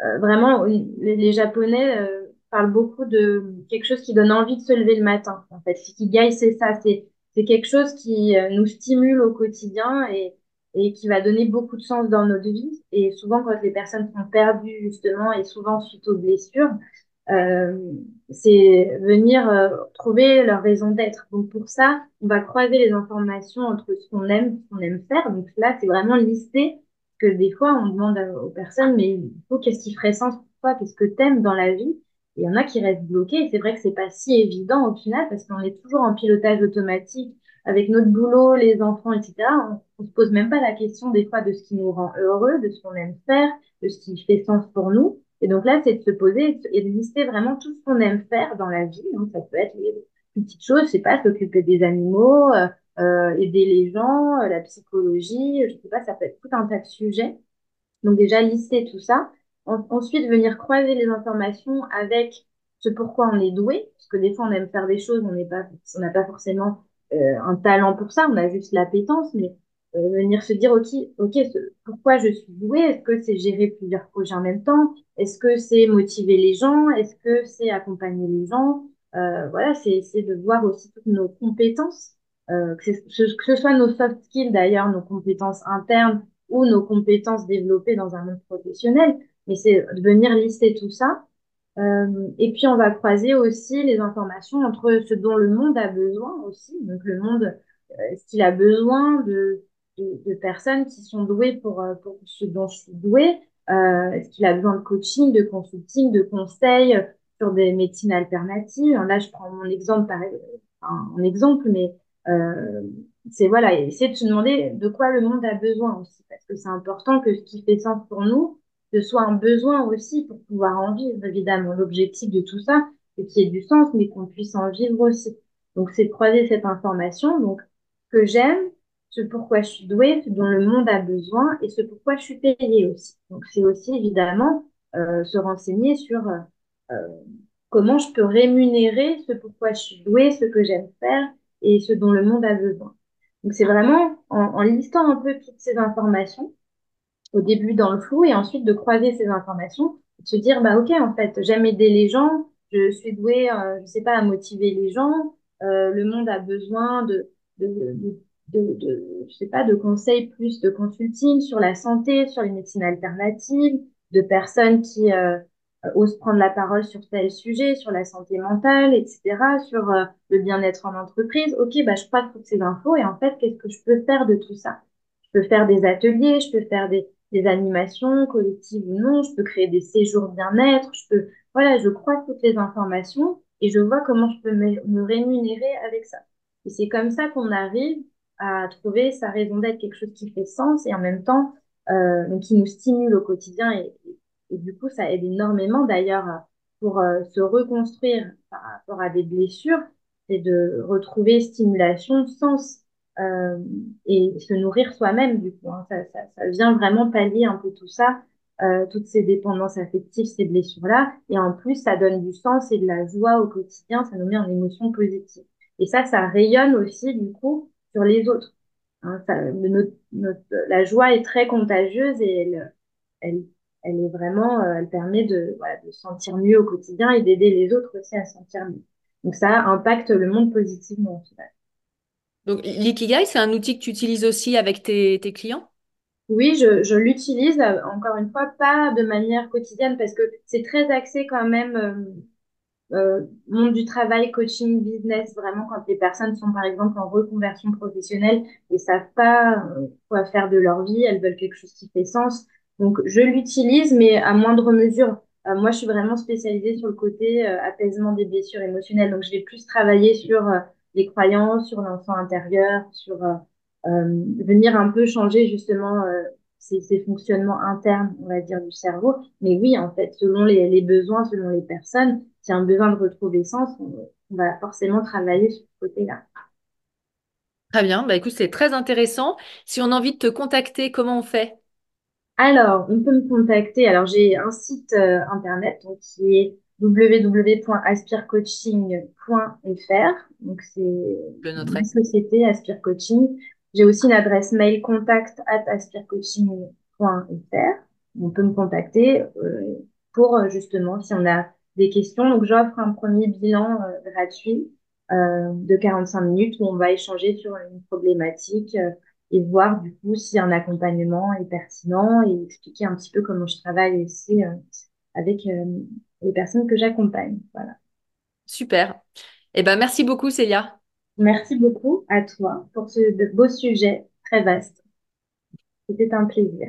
Speaker 2: euh, vraiment les, Japonais euh, parlent beaucoup de quelque chose qui donne envie de se lever le matin. En fait, Ikigai, c'est ça, c'est quelque chose qui nous stimule au quotidien et et qui va donner beaucoup de sens dans notre vie. Et souvent, quand les personnes sont perdues justement et souvent suite aux blessures, c'est venir euh, trouver leur raison d'être. Donc pour ça, on va croiser les informations entre ce qu'on aime, ce qu'on aime faire. Donc là, c'est vraiment lister que des fois, on demande aux personnes, mais faut qu'est-ce qui ferait sens pour toi, qu'est-ce que t'aimes dans la vie? Il y en a qui restent bloqués. C'est vrai que c'est pas si évident au final parce qu'on est toujours en pilotage automatique avec notre boulot, les enfants, etc. On, on se pose même pas la question des fois de ce qui nous rend heureux, de ce qu'on aime faire, de ce qui fait sens pour nous. Et donc là, c'est de se poser et de lister vraiment tout ce qu'on aime faire dans la vie. Ça peut être les petites choses, je sais pas, s'occuper des animaux, euh, euh, aider les gens, euh, la psychologie, je sais pas, ça peut être tout un tas de sujets. Donc déjà lister tout ça. En- ensuite, venir croiser les informations avec ce pourquoi on est doué, parce que des fois on aime faire des choses, on n'est pas, n'a pas forcément un talent pour ça, on a juste l'appétence, mais venir se dire ok, ok, ce- pourquoi je suis doué Est-ce que c'est gérer plusieurs projets en même temps? Est-ce que c'est motiver les gens? Est-ce que c'est accompagner les gens? Euh, Voilà, c'est c'est de voir aussi toutes nos compétences, euh, que, ce- que ce soit nos soft skills d'ailleurs, nos compétences internes ou nos compétences développées dans un monde professionnel, mais c'est de venir lister tout ça. Euh, et puis on va croiser aussi les informations entre ce dont le monde a besoin aussi. Donc le monde, euh, est-ce qu'il a besoin de, de, de personnes qui sont douées pour, euh, pour ce dont je suis douée? Euh, est-ce qu'il a besoin de coaching, de consulting, de conseils sur des médecines alternatives? Là, je prends mon exemple par, un exemple, mais euh, c'est voilà, essayer de se demander de quoi le monde a besoin aussi, parce que c'est important que ce qui fait sens pour nous, ce soit un besoin aussi pour pouvoir en vivre, évidemment. L'objectif de tout ça, c'est qu'il y ait du sens, mais qu'on puisse en vivre aussi. Donc, c'est de croiser cette information, donc, que j'aime, ce pourquoi je suis douée, ce dont le monde a besoin, et ce pourquoi je suis payée aussi. Donc, c'est aussi, évidemment, euh, se renseigner sur euh, euh, comment je peux rémunérer ce pourquoi je suis douée, ce que j'aime faire, et ce dont le monde a besoin. Donc, c'est vraiment en, en listant un peu toutes ces informations, au début dans le flou et ensuite de croiser ces informations, de se dire bah ok en fait j'aime aider les gens, je suis douée, euh, je sais pas à motiver les gens, le monde a besoin de de, de je sais pas de conseils plus de consulting sur la santé, sur les médecines alternatives, de personnes qui euh, osent prendre la parole sur tel sujet, sur la santé mentale, etc., sur euh, le bien-être en entreprise. Ok, bah je crois toutes ces infos et en fait qu'est-ce que je peux faire de tout ça? Je peux faire des ateliers, je peux faire des des animations collectives ou non, je peux créer des séjours bien-être, je peux, voilà, je crois toutes les informations et je vois comment je peux me, rémunérer avec ça. Et c'est comme ça qu'on arrive à trouver sa raison d'être, quelque chose qui fait sens et en même temps, euh, qui nous stimule au quotidien et, et, du coup, ça aide énormément d'ailleurs pour euh, se reconstruire par rapport à des blessures, c'est de retrouver stimulation, sens euh, et se nourrir soi-même du coup. Hein. Ça, ça, ça, vient vraiment pallier un peu tout ça, euh, toutes ces dépendances affectives, ces blessures-là. Et en plus, ça donne du sens et de la joie au quotidien, ça nous met en émotion positive. Et ça, ça rayonne aussi du coup sur les autres. Hein, ça, notre, notre, la joie est très contagieuse et elle, elle, elle est vraiment, euh, elle permet de, voilà, de sentir mieux au quotidien et d'aider les autres aussi à sentir mieux. Donc ça impacte le monde positivement au final.
Speaker 1: Donc, l'ikigai, c'est un outil que tu utilises aussi avec tes, tes clients?
Speaker 2: Oui, je, je l'utilise, euh, encore une fois, pas de manière quotidienne parce que c'est très axé quand même euh, euh, monde du travail, coaching, business, vraiment quand les personnes sont par exemple en reconversion professionnelle et savent pas euh, quoi faire de leur vie, elles veulent quelque chose qui fait sens. Donc, je l'utilise, mais à moindre mesure. moi, je suis vraiment spécialisée sur le côté apaisement des blessures émotionnelles. Donc, je vais plus travailler sur les croyances, sur l'enfant intérieur, sur euh, euh, venir un peu changer justement euh, ces, ces, fonctionnements internes, on va dire, du cerveau. Mais oui, en fait, selon les, les besoins, selon les personnes, a un besoin de retrouver sens, on, on va forcément travailler sur ce côté-là.
Speaker 1: Très bien, bah écoute, c'est très intéressant. Si on a envie de te contacter, comment on fait?
Speaker 2: Alors, on peut me contacter. Alors, j'ai un site euh, internet donc, qui est www.aspirecoaching.fr. Donc, c'est une société Aspire Coaching. J'ai aussi une adresse mail contact at aspirecoaching.fr. On peut me contacter euh, pour euh, justement si on a des questions. Donc, j'offre un premier bilan euh, gratuit euh, de 45 minutes où on va échanger sur une problématique euh, et voir du coup si un accompagnement est pertinent et expliquer un petit peu comment je travaille aussi avec les personnes que j'accompagne. Voilà.
Speaker 1: Super. Eh ben, merci beaucoup, Célia.
Speaker 2: Merci beaucoup à toi pour ce beau sujet très vaste. C'était un plaisir.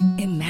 Speaker 3: Imagine